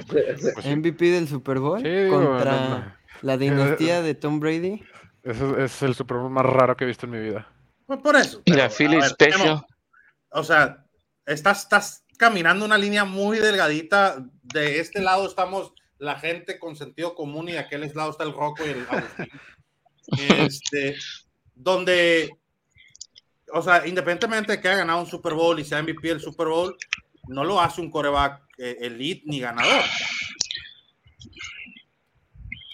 Pues sí. MVP del Super Bowl Sí, contra no, no. la dinastía de Tom Brady. Ese es, el Super Bowl más raro que he visto en mi vida. Pues por eso. Y la Philly ver, Special. tenemos- O sea, estás, estás caminando una línea muy delgadita. De este lado estamos la gente con sentido común y de aquel lado está el Rocco y el Agustín. Este, donde, o sea, independientemente de que haya ganado un Super Bowl y sea MVP del Super Bowl, no lo hace un coreback eh, elite ni ganador.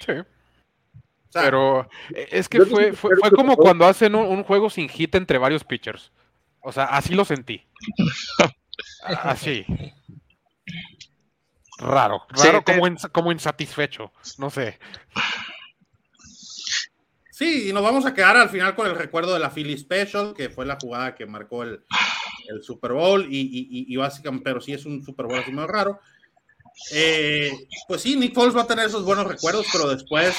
Sí. O sea, Pero eh, es que fue, fue, fue como cuando hacen un, un juego sin hit entre varios pitchers. O sea, así lo sentí. Así. Raro, Sí, raro te- como, ins- como insatisfecho. No sé. Sí, y nos vamos a quedar al final con el recuerdo de la Philly Special, que fue la jugada que marcó el, el Super Bowl, y, y- y- y básicamente, pero sí es un Super Bowl así muy raro. Eh, pues sí, Nick Foles va a tener esos buenos recuerdos, pero después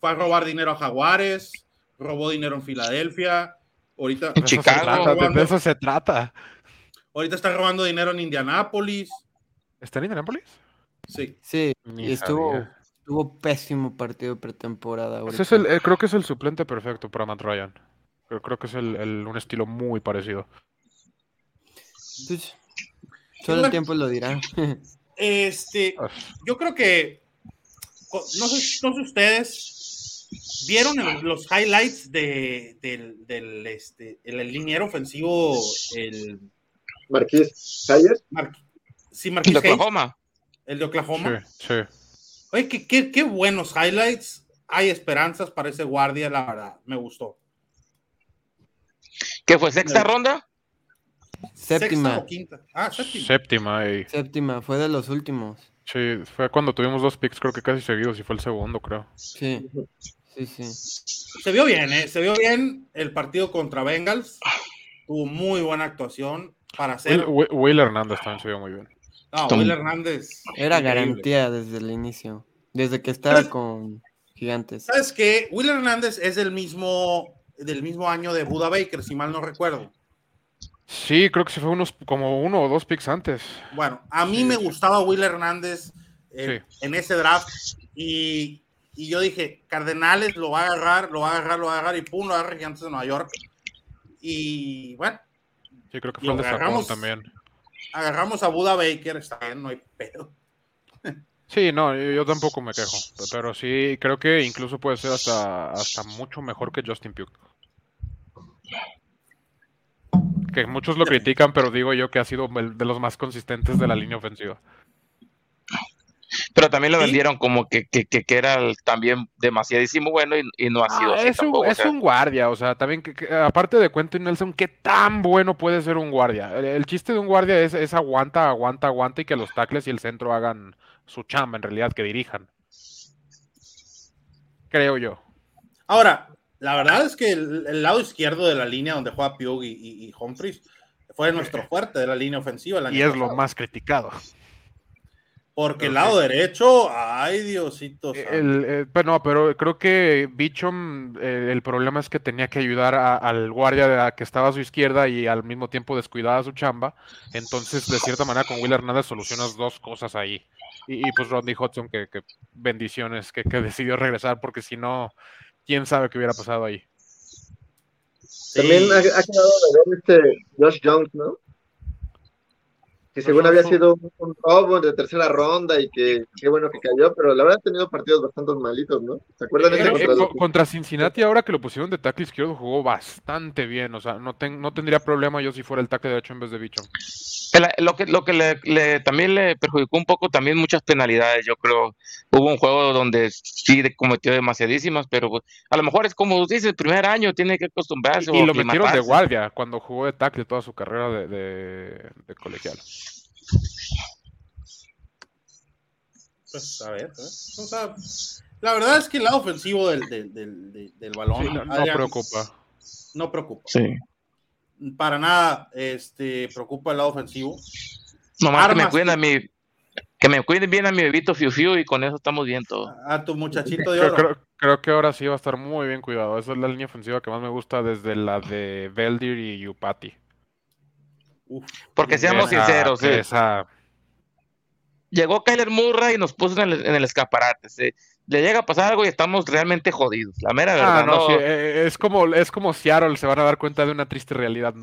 fue a robar dinero a Jaguares, robó dinero en Filadelfia, ahorita, se Chicago. trata, de- eso se trata. ahorita está robando dinero en Indianápolis. ¿Está en Indianapolis? Sí, Sí, Ni y estuvo, estuvo pésimo partido de pretemporada. Ese ahorita. es el, eh, creo que es el suplente perfecto para Matt Ryan. Creo, creo que es el, el- un estilo muy parecido. Pues, solo el tiempo lo dirá. este, Ah, yo creo que no sé, no sé ustedes vieron el- los highlights de, del, del, este, el, el liniero ofensivo el Marquís Hayes. Mar- sí, De Marquis Hayes, Oklahoma. el de Oklahoma. Sí, sí. Oye, qué, qué- qué buenos highlights. Hay esperanzas para ese guardia, la verdad. Me gustó. ¿Qué fue? ¿Sexta Sí. ronda? ¿Sexta Séptima, o quinta? Ah, séptima. Séptima. y- séptima, fue de los últimos. sí, fue cuando tuvimos dos picks, creo que casi seguidos, y fue el segundo, creo. Sí, sí, sí. Se vio bien, ¿eh? Se vio bien el partido contra Bengals. Tuvo muy buena actuación para hacer. Will- Will Hernández también se vio muy bien. No, Will Hernández. Era increíble. garantía desde el inicio. Desde que estaba ¿Sabes? con Gigantes. ¿Sabes qué? Will Hernández es el mismo del mismo año de Buda Baker, si mal no recuerdo. Sí, creo que se fue unos como uno o dos picks antes. Bueno, a mí me gustaba Will Hernández eh, en ese draft y, y, yo dije, Cardenales lo va a agarrar, lo va a agarrar, lo va a agarrar y pum, lo agarra Gigantes de Nueva York. Y bueno. Sí, creo que fue el de también. Agarramos a Buda Baker, está bien, no hay pedo. Sí, no, yo tampoco me quejo, pero sí creo que incluso puede ser hasta, hasta mucho mejor que Justin Pugh. Que muchos lo critican, pero digo yo que ha sido de los más consistentes de la línea ofensiva. Pero también lo vendieron como que, que, que, era también demasiadísimo bueno y, no ha sido ah, Es, un, es un guardia, o sea, también que, aparte de Quentin Nelson, ¿qué tan bueno puede ser un guardia? El, chiste de un guardia es, es, aguanta, aguanta, aguanta y que los tackles y el centro hagan su chamba, en realidad, que dirijan. Creo yo. Ahora, la verdad es que el, lado izquierdo de la línea donde juega Pugh y, Humphries fue nuestro fuerte de la línea ofensiva. y es lo más criticado. Porque el lado derecho, ay Diosito. El, eh, pero, pero creo que Bichom, eh, el problema es que tenía que ayudar al guardia que estaba a su izquierda y al mismo tiempo descuidaba su chamba. Entonces, de cierta manera, con Will Hernández solucionas dos cosas ahí. Y, pues Rodney Hudson, que, bendiciones, que, decidió regresar, porque si no, quién sabe qué hubiera pasado ahí. También ha, quedado de ver este Josh Jones, ¿no? Que según había sido un robo de tercera ronda y que qué bueno que cayó, pero la verdad ha tenido partidos bastante malitos, ¿no? ¿Se acuerdan de ese contra, contra, Cincinnati ahora que lo pusieron de tackle izquierdo jugó bastante bien, o sea, no, no tendría problema yo si fuera el tackle derecho en vez de Bicho. Lo que, lo que le, también le perjudicó un poco, también muchas penalidades, yo creo. Hubo un juego donde sí cometió demasiadísimas, pero pues, a lo mejor es como dice, el primer año tiene que acostumbrarse. Y, lo metieron de guardia cuando jugó de tackle toda su carrera de, de, colegial. Pues a ver, la verdad es que el lado ofensivo del, del, balón no, preocupa. No preocupa. Sí para nada este, preocupa el lado ofensivo. Nomás que me cuiden a mi, que me cuiden bien a mi bebito Fiu Fiu y con eso estamos bien todos. A tu muchachito de oro. Creo, que ahora sí va a estar muy bien cuidado. Esa es la línea ofensiva que más me gusta desde la de Beldir y Yupati. Porque seamos sinceros, eh, llegó Kyler Murray y nos puso en el, escaparate le llega a pasar algo y estamos realmente jodidos. La mera ah, verdad. no, eh, eh, es como es como Seattle se van a dar cuenta de una triste realidad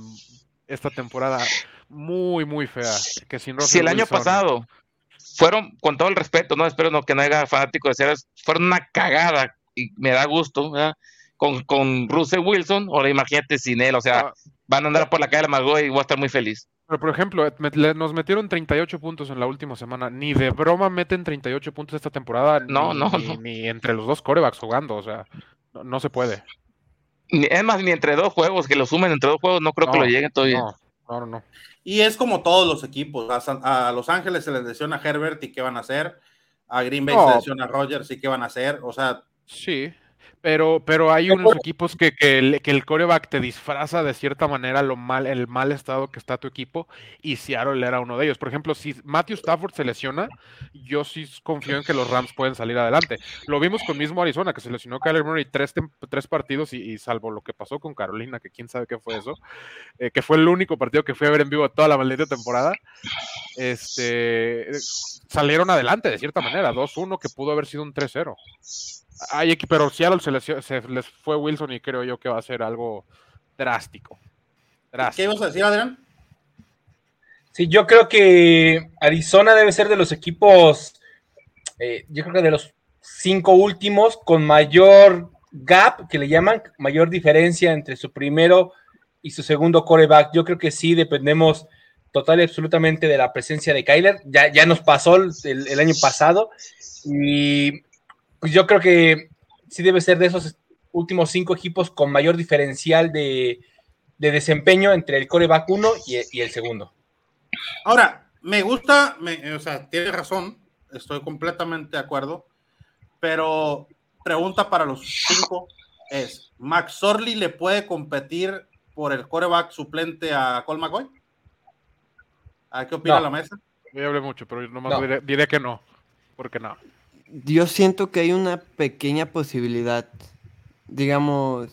esta temporada muy muy fea. Que sin si el año pasado fueron con todo el respeto, no espero no que no haya fanático de Seattle, fueron una cagada y me da gusto, Con, con Russell Wilson, ahora imagínate sin él, o sea, ah. Van a andar por la calle de la y voy a estar muy feliz. Pero, por ejemplo, nos metieron 38 puntos en la última semana. Ni de broma meten 38 puntos esta temporada. No, ni, no, ni, entre los dos corebacks jugando. O sea, no, se puede. es más, ni entre dos juegos, que lo sumen entre dos juegos, no creo que lo lleguen todavía. No, no, no. Y es como todos los equipos. A, Los Ángeles se les lesiona a Herbert y qué van a hacer. A Green Bay se les lesiona a Rogers y qué van a hacer. O sea. Sí. Pero, pero hay unos equipos que, que, el, que el coreback te disfraza de cierta manera lo mal, el mal estado que está tu equipo, y Seattle era uno de ellos. Por ejemplo, si Matthew Stafford se lesiona, yo sí confío en que los Rams pueden salir adelante. Lo vimos con mismo Arizona, que se lesionó Kyler Murray tres, tres partidos, y, salvo lo que pasó con Carolina, que quién sabe qué fue eso, eh, que fue el único partido que fui a ver en vivo toda la maldita temporada, este, salieron adelante de cierta manera, 2-1, que pudo haber sido un 3-0. Ay, pero Seattle se, se, les fue Wilson y creo yo que va a ser algo drástico. ¿Qué ibas a decir, Adrián? Sí, yo creo que Arizona debe ser de los equipos, eh, yo creo que de los cinco últimos con mayor gap, que le llaman, mayor diferencia entre su primero y su segundo coreback. Yo creo que sí dependemos total y absolutamente de la presencia de Kyler. Ya, ya nos pasó el año pasado y pues yo creo que sí debe ser de esos últimos cinco equipos con mayor diferencial de, desempeño entre el coreback 1 y, el segundo. Ahora, me gusta, o sea, tiene razón, estoy completamente de acuerdo, pero pregunta para los cinco es, ¿Max Orly le puede competir por el coreback suplente a Cole McCoy? ¿A qué opina la mesa? Yo hablé mucho, pero nomás Diré, diré, que no, porque no yo siento que hay una pequeña posibilidad. Digamos,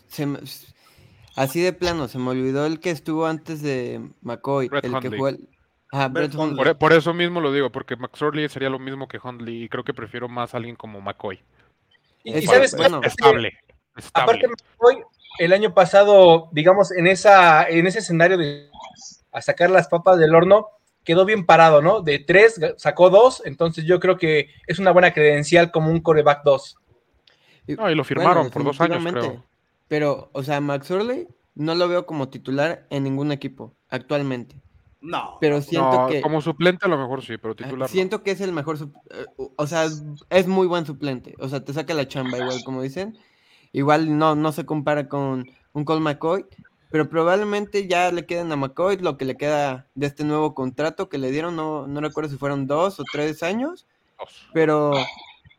Así de plano, se me olvidó el que estuvo antes de McCoy, Brett el que fue el... Ajá, Brett Brett Hundley. Por, por eso mismo lo digo, porque McSorley sería lo mismo que Hundley y creo que prefiero más a alguien como McCoy. Y, y sabes, bueno. qué? Estable. aparte Estable. hoy el año pasado, digamos, en esa, en ese escenario de a sacar las papas del horno, quedó bien parado, ¿no? De tres sacó dos, entonces yo creo que es una buena credencial como un coreback 2. Y- No, y lo firmaron por dos años, creo. Pero, o sea, Max Orley no lo veo como titular en ningún equipo actualmente. No. Pero siento No, que como suplente a lo mejor sí, pero titular no. siento que es el mejor, eh, o sea, es muy buen suplente. O sea, te saca la chamba igual, como dicen. Igual no, no se compara con un Cole McCoy, pero probablemente ya le queden a McCoy lo que le queda de este nuevo contrato que le dieron. No, no recuerdo si fueron dos o tres años. Pero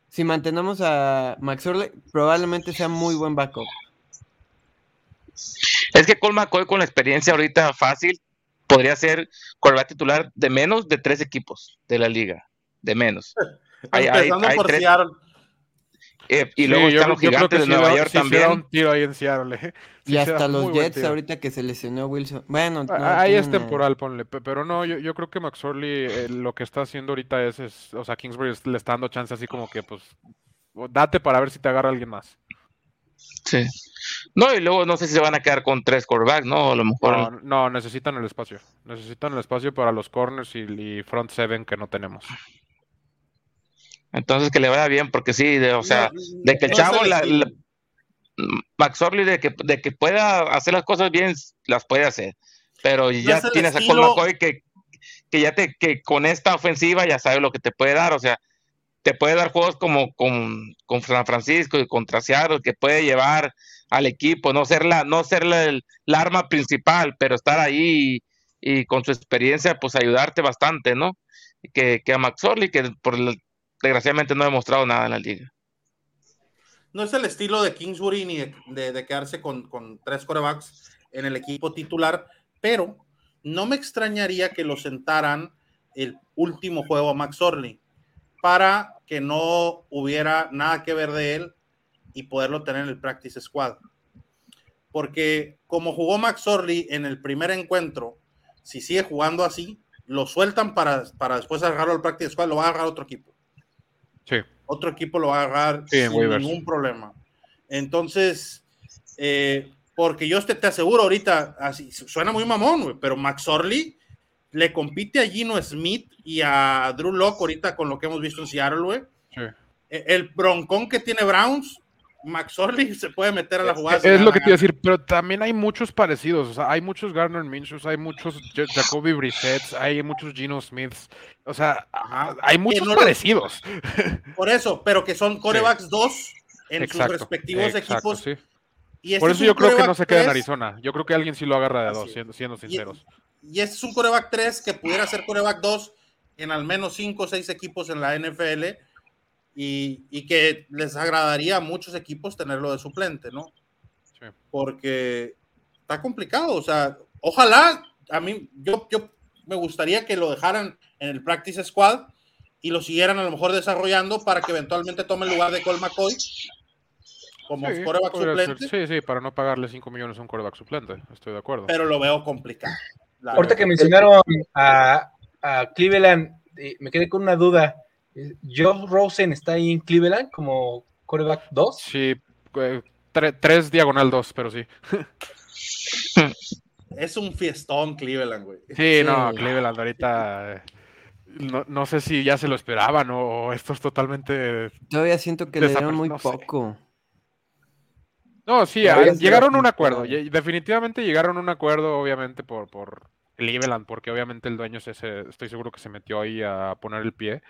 si mantenemos a Max Orley, probablemente sea muy buen backup. Es que Cole McCoy con la experiencia ahorita fácil podría ser quarterback titular de menos de tres equipos de la liga. De menos. Hay- hay- Empezando hay por tres- Seattle. Eh, y Sí, luego yo- están los yo creo gigantes que de Nueva York también. un tiro ahí en Seattle. eh. Y hasta los Jets ahorita que se lesionó Wilson. Bueno, no, Ah, Ahí es temporal, ponle. pe- Pero no, yo, yo creo que McSorley eh, lo que está haciendo ahorita es, es- o sea, Kingsbury le está dando chance así como que, pues, date para ver si te agarra alguien más. Sí. No, y luego no sé si se van a quedar con tres quarterbacks, ¿no? A lo mejor. No, no, necesitan el espacio. Necesitan el espacio para los corners y, y front seven que no tenemos. Entonces que le vaya bien, porque sí, de- o sea, de que el chavo, la, la- Max Orley, de que, de que pueda hacer las cosas bien, las puede hacer. Pero ya es el tienes a McCoy que, que ya te, que con esta ofensiva ya sabe lo que te puede dar, o sea, te puede dar juegos como con, con San Francisco y contra Seattle, que puede llevar al equipo, no ser la, no ser la, el- la arma principal, pero estar ahí y, y con su experiencia, pues ayudarte bastante, ¿no? Que, que a Max Orley, que por el- desgraciadamente no ha demostrado nada en la liga. No es el estilo de Kingsbury ni de, quedarse con, con tres corebacks en el equipo titular, pero no me extrañaría que lo sentaran el último juego a Max Orley para que no hubiera nada que ver de él y poderlo tener en el practice squad. Porque como jugó Max Orley en el primer encuentro, si sigue jugando así, lo sueltan para, para después agarrarlo al practice squad, lo va a agarrar otro equipo Sí. otro equipo lo va a agarrar Sí, sin waivers. ningún problema. Entonces, eh, porque yo te, te aseguro ahorita, así suena muy mamón, pero Max Orley le compite a Gino Smith y a Drew Locke ahorita con lo que hemos visto en Seattle, güey. Sí. Eh, El broncón que tiene Browns, Max se puede meter a la jugada. Es lo que te iba a decir, pero también hay muchos parecidos. O sea, hay muchos Garner Minshews, hay muchos Ja- Jacoby Brissett, hay muchos Gino Smiths. O sea, Ajá. hay muchos no lo- parecidos. Por eso, pero que son corebacks dos en sus respectivos exacto, equipos. sí. Y este Por es eso yo creo que no se queda en Arizona. Yo creo que alguien sí lo agarra de dos, siendo, siendo Y- sinceros. Y este es un coreback 3 que pudiera ser coreback 2 en al menos 5 o 6 equipos en la NFL y, y que les agradaría a muchos equipos tenerlo de suplente, ¿no? Sí. Porque está complicado, o sea, ojalá, a mí, yo, yo me gustaría que lo dejaran en el practice squad y lo siguieran a lo mejor desarrollando para que eventualmente tome el lugar de Cole McCoy como Sí, coreback ser. suplente, sí, sí, para no pagarle 5 millones a un quarterback suplente. Estoy de acuerdo. pero lo veo complicado. la Ahorita que mencionaron a, a Cleveland, me quedé con una duda. Eh, ¿Joe Rosen está ahí en Cleveland como coreback 2? Sí, eh, tre- tres diagonal dos, pero sí. Es un fiestón Cleveland, güey. Sí, no. Cleveland ahorita. eh, No, no sé si ya se lo esperaban o esto es totalmente. Todavía siento que le dieron muy sé. poco. No, sí, llegaron a un acuerdo. Definitivamente llegaron a un acuerdo, obviamente, por, por Cleveland, porque obviamente el dueño se, se- estoy seguro que se metió ahí a poner el pie.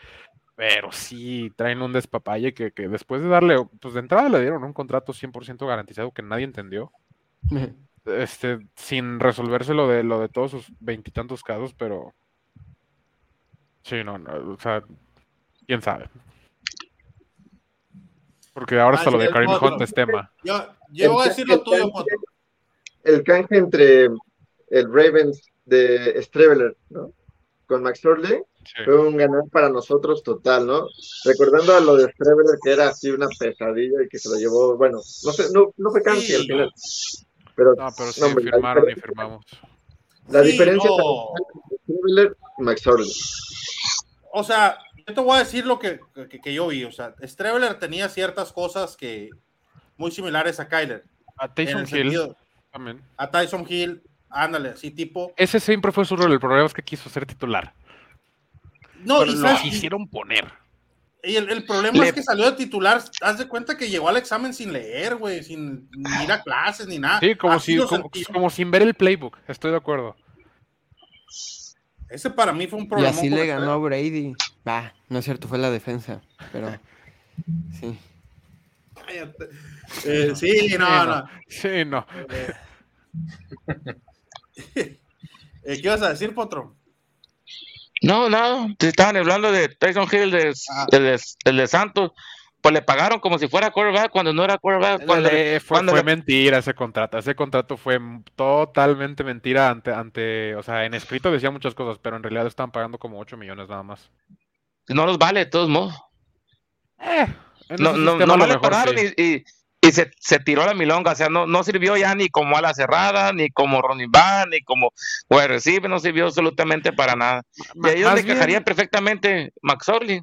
Pero sí, traen un despapalle que, que después de darle, pues de entrada le dieron un contrato 100% garantizado que nadie entendió. este, sin resolverse lo de lo de todos sus veintitantos casos, pero sí, no, no, o sea, quién sabe. Porque ahora hasta Ah, lo de Karim. Hunt es tema. Yo, yo voy a decir lo El tuyo. El canje entre el Ravens de Streveler, ¿no? Con Max Orley Sí. fue un ganar para nosotros total, ¿no? Recordando a lo de Streveler que era así una pesadilla y que se lo llevó, bueno, no sé, no, no fue canje Sí. al final. Pero, No, pero sí no, hombre, la firmaron y diferencia- firmamos. La Sí, diferencia no. entre Streveler y McSorley. O sea, yo te voy a decir lo que, que, que yo vi. O sea, Streveler tenía ciertas cosas que muy similares a Kyler. A el Hill sentido, también. a Tyson Hill, ándale, así tipo. Ese siempre fue su rol. El problema es que quiso ser titular. No, pero y, lo quisieron poner. y el, el problema Le- es que salió de titular. Haz de cuenta que llegó al examen sin leer, güey, sin ir a clases ni nada. Sí, como, Así si, como, sin ver el playbook. Estoy de acuerdo. Ese para mí fue un Y problema. así le ganó a Brady. Va, no es cierto, fue la defensa. Pero sí. Eh, sí, no, Sí, no. Sí, no. Eh, ¿Qué ibas a decir, Potro? No, no, te estaban hablando de Tyson Hill, de, el de, el de Santos. Pues le pagaron como si fuera quarterback cuando no era quarterback. Cuando, fue, cuando fue le- mentira ese contrato. Ese contrato fue totalmente mentira ante, ante, o sea, en escrito decía muchas cosas, pero en realidad estaban pagando como 8 millones nada más. no los vale, de todos modos. Eh, No, no, nomás lo le mejor pagaron sí. y, y- y se, se tiró la milonga. O sea, no, no sirvió ya ni como ala cerrada, ni como running back, ni como wide receiver, no sirvió absolutamente para nada. Y Ma- a ellos más le bien- encajaría perfectamente McSorley.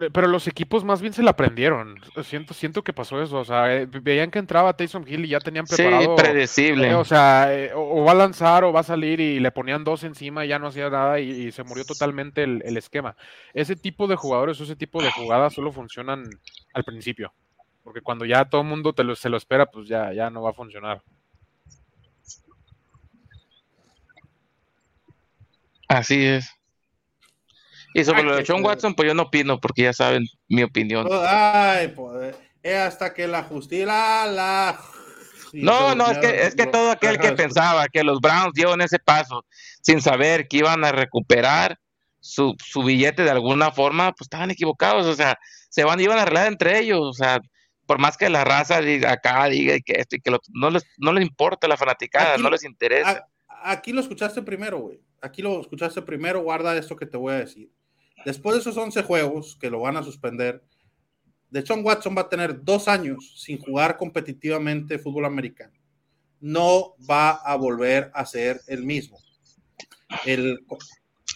Eh, Pero los equipos más bien se la aprendieron. Siento, siento que pasó eso. O sea, eh, veían que entraba Taysom Hill y ya tenían Sí, preparado. predecible. eh, o sea, eh, o, o va a lanzar o va a salir y le ponían dos encima y ya no hacía nada y, y se murió totalmente el, el esquema. Ese tipo de jugadores o ese tipo de jugadas solo funcionan al principio. Porque cuando ya todo el mundo te lo, se lo espera, pues ya, ya no va a funcionar. Así es. Y sobre Ay, lo de feo. Watson, pues yo no opino, porque ya saben mi opinión. Ay, poder. Eh, hasta que la justicia la, la- No, no, es que, es que todo aquel que pensaba que los Browns dieron ese paso sin saber que iban a recuperar su, su billete de alguna forma, pues estaban equivocados, o sea, se van, iban a arreglar entre ellos, o sea, por más que la raza diga acá, diga que esto y que lo otro, no les, no les importa la fanaticada, Aquí- no les interesa. A- Aquí lo escuchaste primero, güey. Aquí lo escuchaste primero. Guarda esto que te voy a decir. Después de esos 11 juegos que lo van a suspender, Deshaun Watson va a tener dos años sin jugar competitivamente fútbol americano. No va a volver a ser el mismo. El,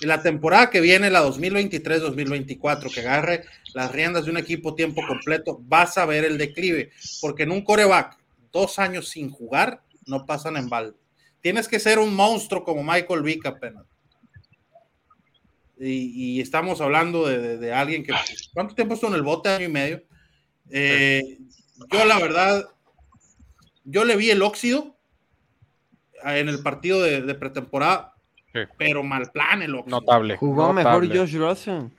la temporada que viene, la 2023-2024, que agarre las riendas de un equipo tiempo completo, vas a ver el declive, porque en un coreback, dos años sin jugar, no pasan en balde. Tienes que ser un monstruo como Michael Vick apenas. Y, y estamos hablando de, alguien que, ¿cuánto tiempo estuvo en el bote? Año y medio. Eh, yo, la verdad, yo le vi el óxido en el partido de pretemporada, Sí. pero mal plan el. Notable. Jugó mejor. Josh Rosen.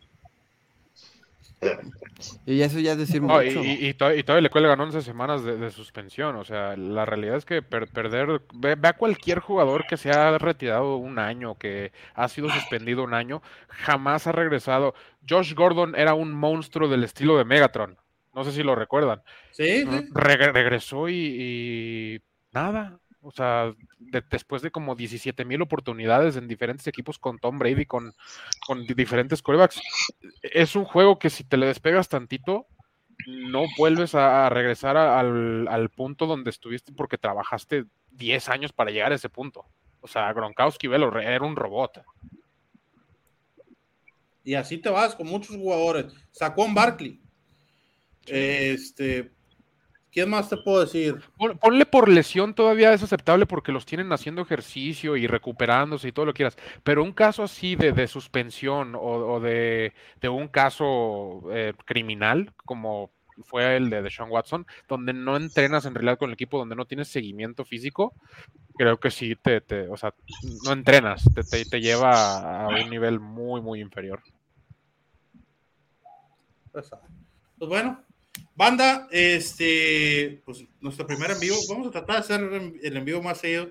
Y eso ya es decir No, y, mucho. y- y y todavía le cuelgan 11 semanas de, de suspensión. O sea, la realidad es que per- perder. Ve, ve a cualquier jugador que se ha retirado un año, que ha sido suspendido un año, jamás ha regresado. Josh Gordon era un monstruo del estilo de Megatron. No sé si lo recuerdan. Sí, sí. Re- regresó y, y nada. O sea, de- después de como 17 mil oportunidades en diferentes equipos con Tom Brady, con, con di- diferentes corebacks, es un juego que si te le despegas tantito, no vuelves a, regresar a- al, al punto donde estuviste porque trabajaste 10 años para llegar a ese punto. O sea, Gronkowski velo, era un robot. Y así te vas con muchos jugadores. Sacó en Barkley. Este, ¿quién más te puedo decir? Pon- Ponle por lesión todavía es aceptable porque los tienen haciendo ejercicio y recuperándose y todo lo que quieras. Pero un caso así de, de suspensión o, o de, de un caso eh, criminal, como fue el de Deshaun Watson, donde no entrenas en realidad con el equipo, donde no tienes seguimiento físico, creo que sí te, te- o sea, no entrenas, te, te- te lleva a un nivel muy, muy inferior. Pues, ah, pues bueno, banda, este, pues nuestro primer en vivo, vamos a tratar de hacer el en vivo más seguido.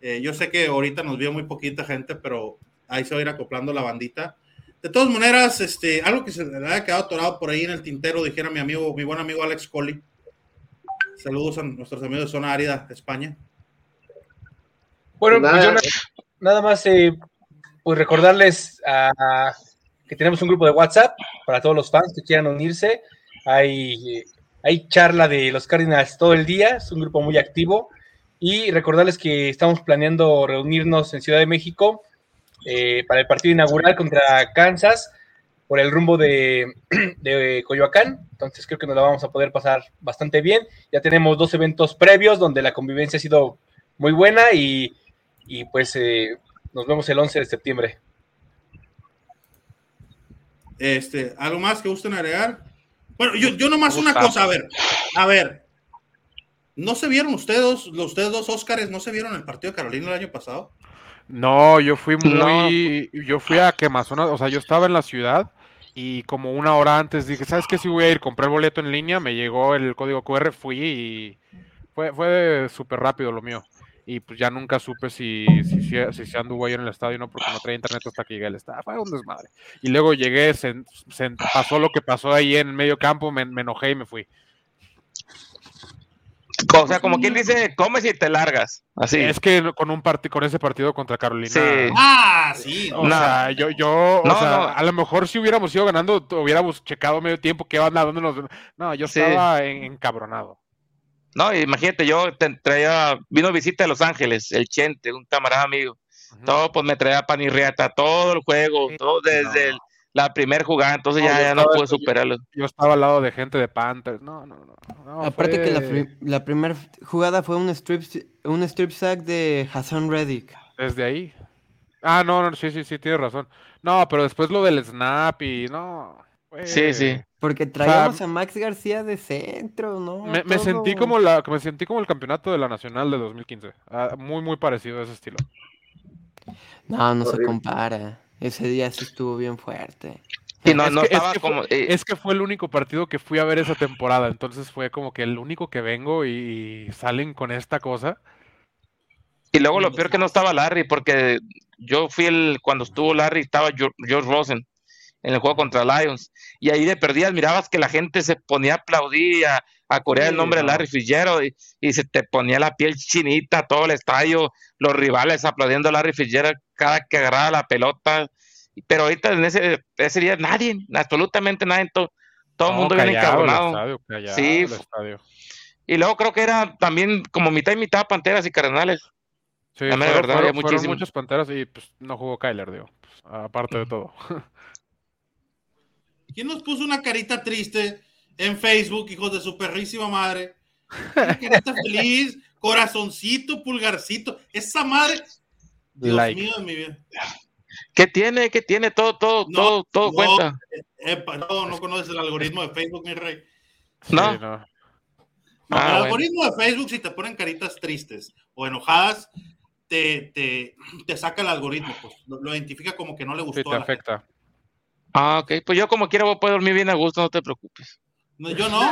Eh, yo sé que ahorita nos vio muy poquita gente, pero ahí se va a ir acoplando la bandita. De todas maneras, este, algo que se le haya quedado atorado por ahí en el tintero, dijera mi amigo, mi buen amigo Alex Colli. Saludos a nuestros amigos de Zona Árida, España. Bueno, pues Nada. yo na- nada más eh, pues recordarles que tenemos un grupo de WhatsApp para todos los fans que quieran unirse. Hay, hay charla de los Cardinals todo el día, es un grupo muy activo Y recordarles que estamos planeando reunirnos en Ciudad de México eh, para el partido inaugural contra Kansas por el rumbo de, de, Coyoacán. Entonces creo que nos la vamos a poder pasar bastante bien. Ya tenemos dos eventos previos donde la convivencia ha sido muy buena y, y pues eh, nos vemos el 11 de septiembre. Este, ¿Algo más que gusten agregar? Bueno, yo, yo nomás una cosa, a ver, a ver, ¿no se vieron ustedes, los ustedes dos Óscares, no se vieron el partido de Carolina el año pasado? No, yo fui muy, no. yo fui a Quemazona, o sea, yo estaba en la ciudad y como una hora antes dije, ¿sabes qué? Si voy a ir, compré el boleto en línea, me llegó el código QR, fui y fue, fue súper rápido lo mío y pues ya nunca supe si, si, si, se anduvo ahí en el estadio no, porque no traía internet hasta que llegué al estadio. Fue un desmadre. Y luego llegué, se, se pasó lo que pasó ahí en medio campo, me, me, enojé y me fui. O sea, como quien dice, comes y te largas. Así. Es que con un partido, con ese partido contra Carolina. Sí. Ah, sí. O no. sea, yo, yo no, o sea, no. a lo mejor si hubiéramos ido ganando, hubiéramos checado medio tiempo qué banda, dónde nos. No, yo Sí. estaba en- encabronado. No, imagínate, yo te traía, vino visita de Los Ángeles, el Chente, un camarada amigo. Todo, pues me traía pan y riata, todo el juego, todo desde el- la primer jugada, entonces No, ya, ya no pude superarlo. Yo estaba al lado de gente de Panthers. No, no, no. no, Aparte que la primera jugada fue un strip, un strip sack de Hassan Reddick. Desde ahí. Ah, no, no, sí, sí, sí, tienes razón. No, pero después lo del snap y no. Sí, sí. Porque traíamos a Max García de centro, ¿no? Me, me sentí como la, me sentí como el campeonato de la Nacional de 2015. Ah, muy, muy parecido a ese estilo. No, no se compara. Ese día sí estuvo bien fuerte. Y no, Es no que- es fue- como. eh, Es que fue el único partido que fui a ver esa temporada, entonces fue como que el único que vengo y, y salen con esta cosa. y luego lo peor que no estaba Larry, porque yo fui el. Cuando estuvo Larry, estaba George Rosen en el juego contra Lions. Y ahí de perdidas mirabas que la gente se ponía a aplaudir, a, a corear el Sí, nombre de no. Larry Fitzgerald y, y se te ponía la piel chinita, todo el estadio, los rivales aplaudiendo a Larry Fitzgerald cada que agarraba la pelota. Pero ahorita en ese, ese día nadie, absolutamente nadie, to- todo el No, mundo viene callado el encabronado. estadio, callado Sí, el. Y luego creo que era también como mitad y mitad Panteras y Cardenales. Sí, fueron, verdad, fueron- había fueron muchas panteras y pues no jugó Kyler, digo, pues, aparte de todo. ¿Quién nos puso una carita triste en Facebook, hijos de su perrísima madre? Una carita feliz, corazoncito, pulgarcito. Esa madre. Dios Like. mío de mi vida. ¿Qué tiene? ¿Qué tiene? Todo, todo, No, todo, todo no. cuenta. Epa, no, no conoces el algoritmo de Facebook, mi rey. Sí, No. Ah, el bueno. algoritmo de Facebook, si te ponen caritas tristes o enojadas, te, te, te saca el algoritmo, pues lo, lo identifica como que no le Sí, gustó. te a la gente. Ah, ok. Pues yo como quiera voy a poder dormir bien a gusto, no te preocupes. No, yo no.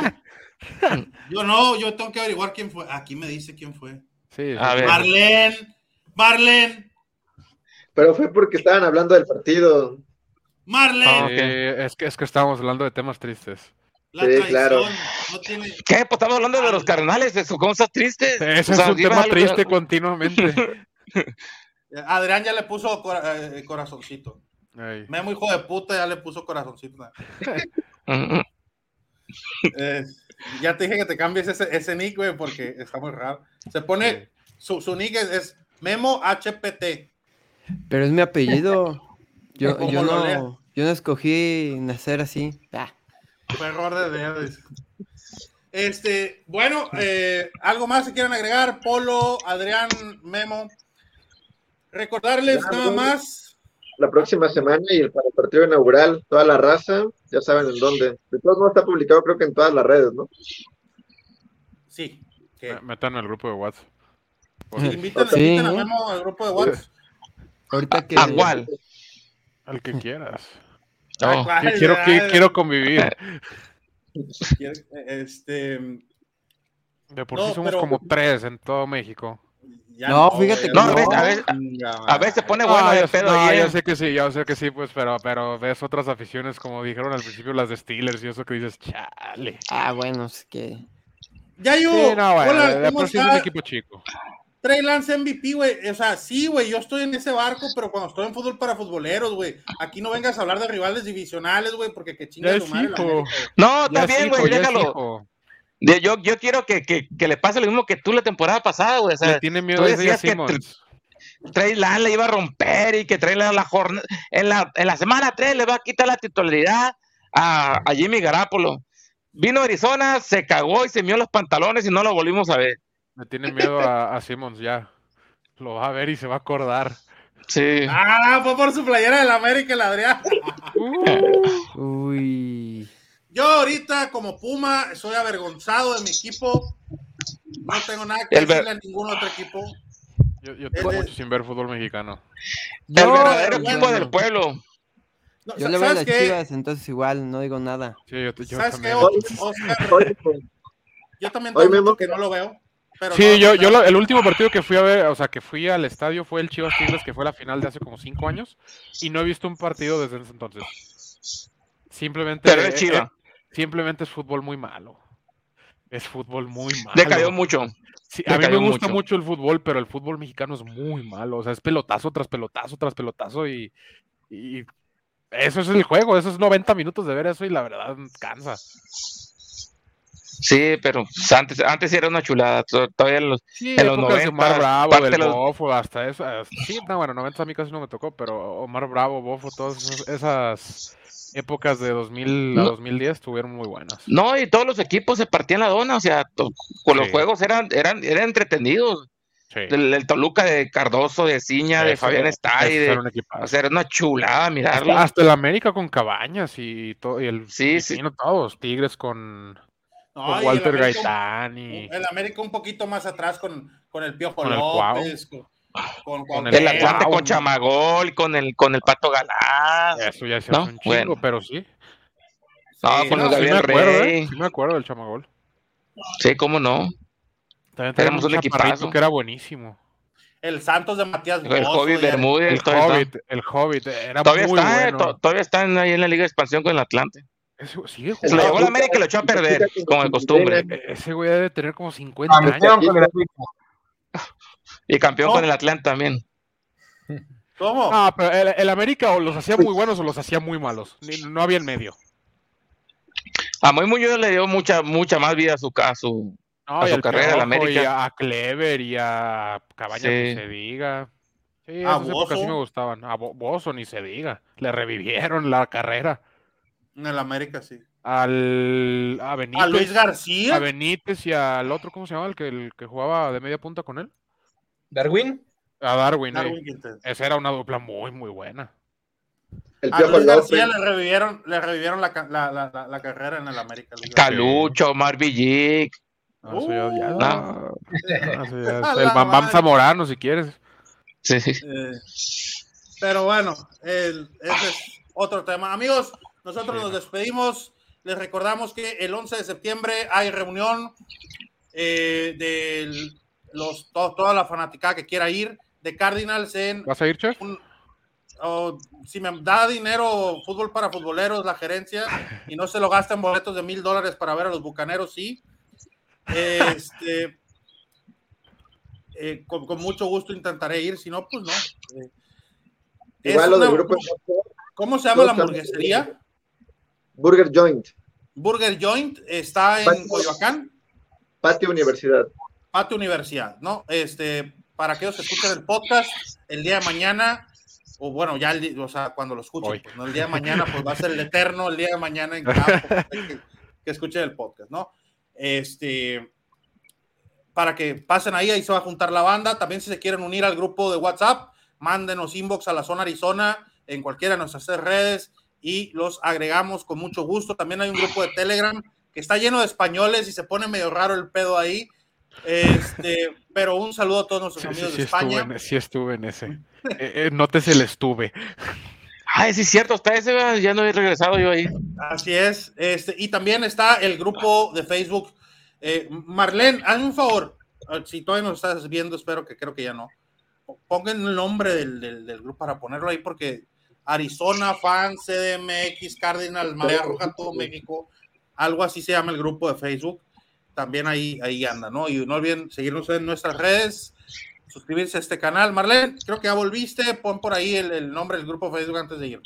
Yo no, yo tengo que averiguar quién fue. Aquí me dice quién fue. Sí, sí, A ver. Marlene, Marlene, Pero fue porque estaban hablando del partido. Marlene. Ah, es, que, es que estábamos hablando de temas tristes. La Sí, traición claro. no tiene. ¿Qué? Pues estamos hablando de los cardenales, eso, ¿cómo estás triste? Ese O sea, es un tema algo. triste continuamente. Adrián ya le puso cora- eh, corazoncito. Ay. Memo, hijo de puta, ya le puso corazoncito. Eh, ya te dije que te cambies ese, ese nick, güey, porque está muy raro. Se pone. Su, su nick es, es Memo HPT. Pero es mi apellido. Yo, ¿Cómo yo, no, yo no escogí nacer así. Ah, Fue error de dedos. Este, bueno, eh, algo más que quieran agregar, Polo, Adrián, Memo. Recordarles Ya, nada más. La próxima semana y el, para el partido inaugural, toda la raza, ya saben en dónde. De todos modos está publicado creo que en todas las redes, ¿no? Sí, que Me- Métanme al grupo de WhatsApp. invitan, Sí. invitan a Memo al grupo de WhatsApp. ahorita que. ¿A cuál? Al que quieras. Oh, Ay, Que quiero, que- ay, quiero convivir. Este, De por No, sí somos pero- como tres en todo México. Ya No, fíjate que No, no. a veces, a a veces se pone Ah, bueno el sé- pedo no, ya eh. sé que sí, ya sé que sí, pues, pero, pero ves otras aficiones, como dijeron al principio, las de Steelers y eso que dices, chale. Ah, bueno, es que. Ya yo, Sí, no, bueno, hola, de ¿cómo por sí es un está? equipo chico. Trey Lance MVP, güey. O sea, sí, güey, yo estoy en ese barco, pero cuando estoy en fútbol para futboleros, güey. Aquí no vengas a hablar de rivales divisionales, güey, porque que Ya chinga es tu madre la. América. No, está es bien, güey, déjalo. Yo, yo quiero que, que, que le pase lo mismo que tú la temporada pasada, güey. O sea, Le tiene miedo tú decías que Simmons. Trey Lance le iba a romper y que Trey Lance la jornada. En la, en la semana 3 le va a quitar la titularidad a, a Jimmy Garapolo. Vino a Arizona, se cagó y se mió los pantalones y no lo volvimos a ver. Le tiene miedo a, a Simmons ya. Lo va a ver y se va a acordar. Sí. Ah, fue por su playera del América, el Adrián. Uy. Yo ahorita, como Puma, soy avergonzado de mi equipo. No tengo nada que ver- decirle a ningún otro equipo. Yo, yo tengo Ese- mucho sin ver fútbol mexicano. El verdadero equipo del pueblo. No, Yo le voy a ¿Sabes las qué? chivas, entonces igual no digo nada. Sí, yo, yo ¿Sabes qué, también. Oscar? Oye, Yo también Oye, tengo Memo. mucho que no lo veo. Pero Sí, no, yo, yo lo- el último partido que fui a ver, o sea, que fui al estadio fue el Chivas Tigres, que fue la final de hace como cinco años, y no he visto un partido desde ese entonces. Simplemente, Pero es eh, Chiva. Eh, simplemente es fútbol muy malo. Es fútbol muy malo. Decayó mucho. Sí, a mí me gusta mucho. mucho el fútbol, pero el fútbol mexicano es muy malo. O sea, es pelotazo tras pelotazo tras pelotazo y, y eso es el juego. Eso es 90 minutos de ver eso y la verdad cansa. Sí, pero antes, antes era una chulada. to- Todavía los, Sí, En los épocas de Omar 90, Bravo, los- Bofo, hasta eso. hasta- sí, no, bueno, 90 a mí casi no me tocó, pero Omar Bravo, Bofo, todas esas épocas de 2000 a No. 2010 estuvieron muy buenas. No, y todos los equipos se partían la dona, o sea, con los juegos eran, eran, eran entretenidos. Sí. El, el Toluca de Cardoso, de Ciña, de Fabián Estay, de, o sea, era una chulada mirarlo. hasta, hasta el América con Cabañas y, todo, y el Sí, sí. no todos, Tigres con, No, con y el Walter Gaitán y El América un poquito más atrás con, con el Piojo Con el. López. Con, con, Con el el Atlante con Chamagol, con el, con el Pato Galán. eso ya se No, hace un chingo, bueno. pero sí. No, Sí, con no, el sí me Gabriel acuerdo, Rey. ¿eh? Sí me acuerdo del Chamagol. Sí, cómo no. También Éramos teníamos un equipazo. que era buenísimo. el Santos de Matías El Bozo, el- Bermúdez. El está. Hobbit, el Hobbit, era Todavía muy está, eh, bueno. to- todavía están ahí en la Liga de Expansión con el Atlante. Sigue Se lo llevó jugando. la América y lo echó a perder, como de costumbre. E- Ese güey debe tener como 50 Ah, metieron años. Y campeón No. con el Atlante también. ¿Cómo? No, pero el, el América o los hacía muy buenos o los hacía muy malos. Ni- no había en medio. A Moy Muñoz le dio mucha, mucha más vida a su caso. No, A su carrera, al Piojo, América. Y a Clever y a Cabañas, Sí. ni se diga. Sí, A esas épocas sí me gustaban. A Bo- Bozo, ni se diga. Le revivieron la carrera. En el América, sí. Al, a Benítez. A Luis García. a Benítez y al otro, ¿cómo se llama? El que, el que jugaba de media punta con él. Darwin. A Darwin. eh. Darwin Quintero. Esa era una dupla muy, muy buena. el A Luis. García le revivieron, le revivieron la, la, la, la, la carrera en el América. García. Calucho, Omar Villic. No, eso ya- ya- Uh. No. no, el la Bam Bam madre. Zamorano, si quieres. Sí. Eh, pero bueno, el- ese es otro tema. Amigos, nosotros Sí. nos despedimos. Les recordamos que el 11 de septiembre hay reunión eh, de los, to- toda la fanaticada que quiera ir de Cardinals en ¿Vas a ir, chef? un- si me da dinero fútbol para futboleros la gerencia y no se lo gasta en boletos de mil dólares para ver a los bucaneros, sí. Este, eh, con, con mucho gusto intentaré ir, si no, pues no. Eh, Igual lo del una- grupo ¿Cómo se llama la hamburguesería? Burger Joint, Burger Joint está en Patio- Coyoacán, Patio Universidad. Patio Universidad, ¿no? Este, para aquellos que escuchen el podcast, el día de mañana, o bueno, ya el o sea, cuando lo escuchen, pues, ¿no? el día de mañana, pues va a ser el eterno el día de mañana en campo, que, que escuchen el podcast, ¿no? Este, para que pasen ahí, ahí se va a juntar la banda. También si se quieren unir al grupo de WhatsApp, mándenos inbox a la zona Arizona en cualquiera de nuestras redes y los agregamos con mucho gusto. También hay un grupo de Telegram que está lleno de españoles y se pone medio raro el pedo ahí. Este, pero un saludo a todos nuestros Sí, amigos sí de estuve, España. en, sí estuve en ese. Eh, eh, nótese el estuve. Ay, sí, es cierto, hasta ese ya no he regresado yo ahí. Así es. Este, y también está el grupo de Facebook. Eh, Marlene, hazme un favor. eh, Si todavía nos estás viendo, espero que creo que ya no. Pongan el nombre del, del- del grupo para ponerlo ahí, porque Arizona, Fan, CDMX, Cardinal, Marea Roja, todo México, algo así se llama el grupo de Facebook. También ahí, ahí anda, ¿no? Y no olviden seguirnos en nuestras redes, suscribirse a este canal. Marlene, creo que ya volviste. Pon por ahí el, el nombre del grupo Facebook antes de ir.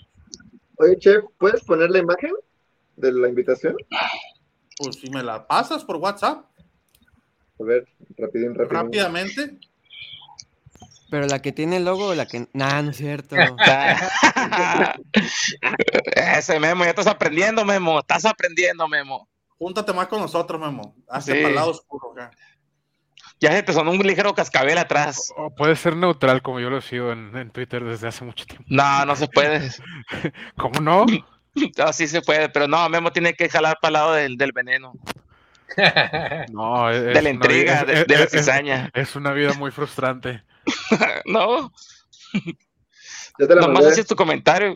Oye, Chef, ¿puedes poner la imagen de la invitación? Pues si me la pasas por WhatsApp A ver, rapidín, rapidín. rápidamente. Pero la que tiene el logo o la que. Nah, no es cierto. Ese Memo, ya estás aprendiendo, Memo. Estás aprendiendo, Memo. Júntate más con nosotros, Memo. Hazte Sí. para el lado oscuro acá. Ya se te sonó un ligero cascabel atrás. O puede ser neutral, como yo lo sigo en, en Twitter desde hace mucho tiempo. No, no se puede. ¿Cómo no? No, sí se puede, pero no, Memo tiene que jalar para el lado del, del veneno, No, es, de la intriga, vida- de, es- de la es- cizaña. Es una vida muy frustrante. No, te nomás mandé. haces tu comentario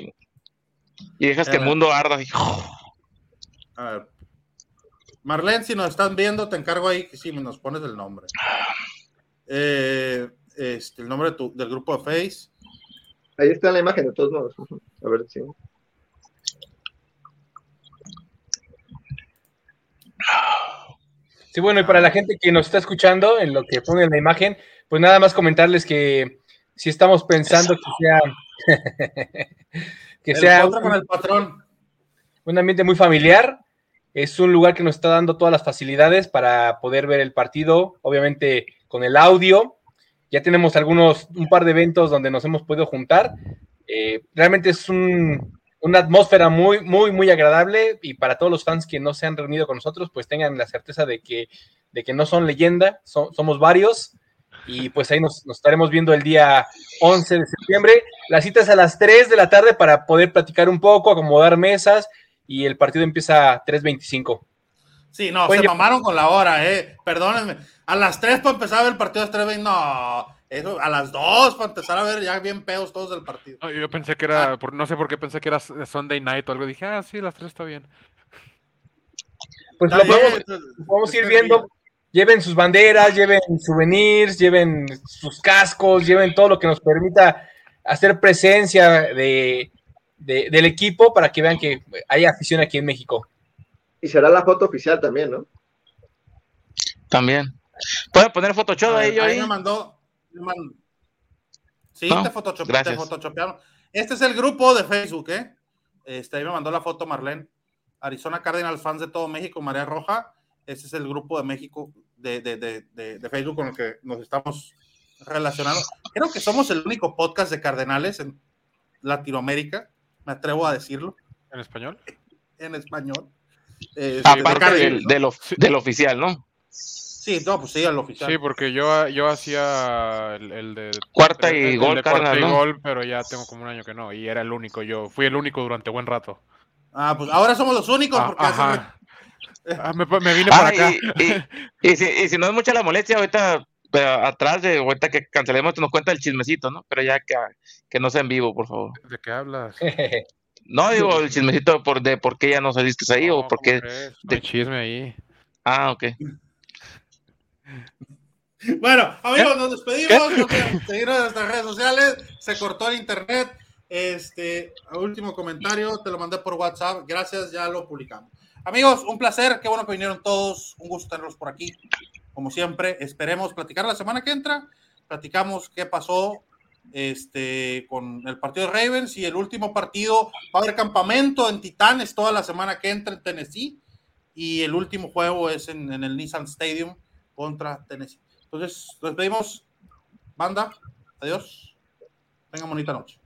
y dejas que el Ajá. mundo arda. A ver. Marlene, si nos están viendo, te encargo ahí que sí me nos pones el nombre. Eh, este, el nombre de tu- del grupo de Face. Ahí está la imagen, de todos modos. A ver si. Sí, bueno, y para la gente que nos está escuchando, en lo que pone en la imagen, pues nada más comentarles que si estamos pensando que sea que El sea con el patrón. un ambiente muy familiar, es un lugar que nos está dando todas las facilidades para poder ver el partido, obviamente con el audio. Ya tenemos algunos, un par de eventos donde nos hemos podido juntar. Eh, realmente es un- una atmósfera muy, muy, muy agradable y para todos los fans que no se han reunido con nosotros, pues tengan la certeza de que, de que no son leyenda, somos varios y pues ahí nos, nos estaremos viendo el día 11 de septiembre. La cita es a las 3 de la tarde para poder platicar un poco, acomodar mesas y el partido empieza a 3.25. Sí, no, Oye, se mamaron con la hora, eh. Perdónenme. A las 3 para empezar a ver el partido de 3 no. Eso, a las 2 para empezar a ver ya bien pedos todos del partido. No, yo pensé que era, por, no sé por qué pensé que era Sunday night o algo. Dije, ah, sí, las tres está bien. Pues Está lo podemos, podemos ir viendo. bien. Lleven sus banderas, lleven souvenirs, lleven sus cascos, lleven todo lo que nos permita hacer presencia de, de- del equipo para que vean que hay afición aquí en México. Y será la foto oficial también, ¿no? También. Pueden poner Photoshop ahí, ahí ahí. me mandó. me Sí, No, te, photoshop, te gracias. photoshopearon. Este es el grupo de Facebook, ¿eh? Este, ahí me mandó la foto Marlene. Arizona Cardinals, fans de todo México, María Roja. Este es el grupo de México de, de, de, de, de Facebook con el que nos estamos relacionando. Creo que somos el único podcast de Cardenales en Latinoamérica, me atrevo a decirlo, ¿En español? en español. De Aparte Cardinals, del, del, of- Sí. del oficial, ¿no? Sí, no, pues sí, al oficial. Sí, porque yo, yo hacía el, el de Cuarta el- y el gol, de cuarta y ¿no? gol, pero ya tengo como un año que no, y era el único yo, fui el único durante buen rato. Ah, pues ahora somos los únicos Ah, porque hace- ajá. Ah, me, me vine para Ah, acá. y, y- y si, y si no es mucha la molestia, ahorita eh, atrás de ahorita que cancelemos, nos cuenta el chismecito, ¿no? Pero ya que, que no sea en vivo, por favor. ¿De qué hablas? No digo el chismecito por, de por qué ya no saliste ahí No, o por ¿cómo qué. No de- hay chisme ahí. Ah, ok. Bueno, amigos, nos despedimos. No seguirnos en nuestras redes sociales. Se cortó el internet. Este, último comentario, te lo mandé por WhatsApp. Gracias, ya lo publicamos. Amigos, un placer. Qué bueno que vinieron todos. Un gusto tenerlos por aquí. Como siempre, esperemos platicar la semana que entra. Platicamos qué pasó este, con el partido de Ravens y el último partido. Va a haber campamento en Titanes toda la semana que entra en Tennessee. Y el último juego es en, en el Nissan Stadium contra Tennessee. Entonces, nos despedimos. Banda, adiós. Tengan bonita noche.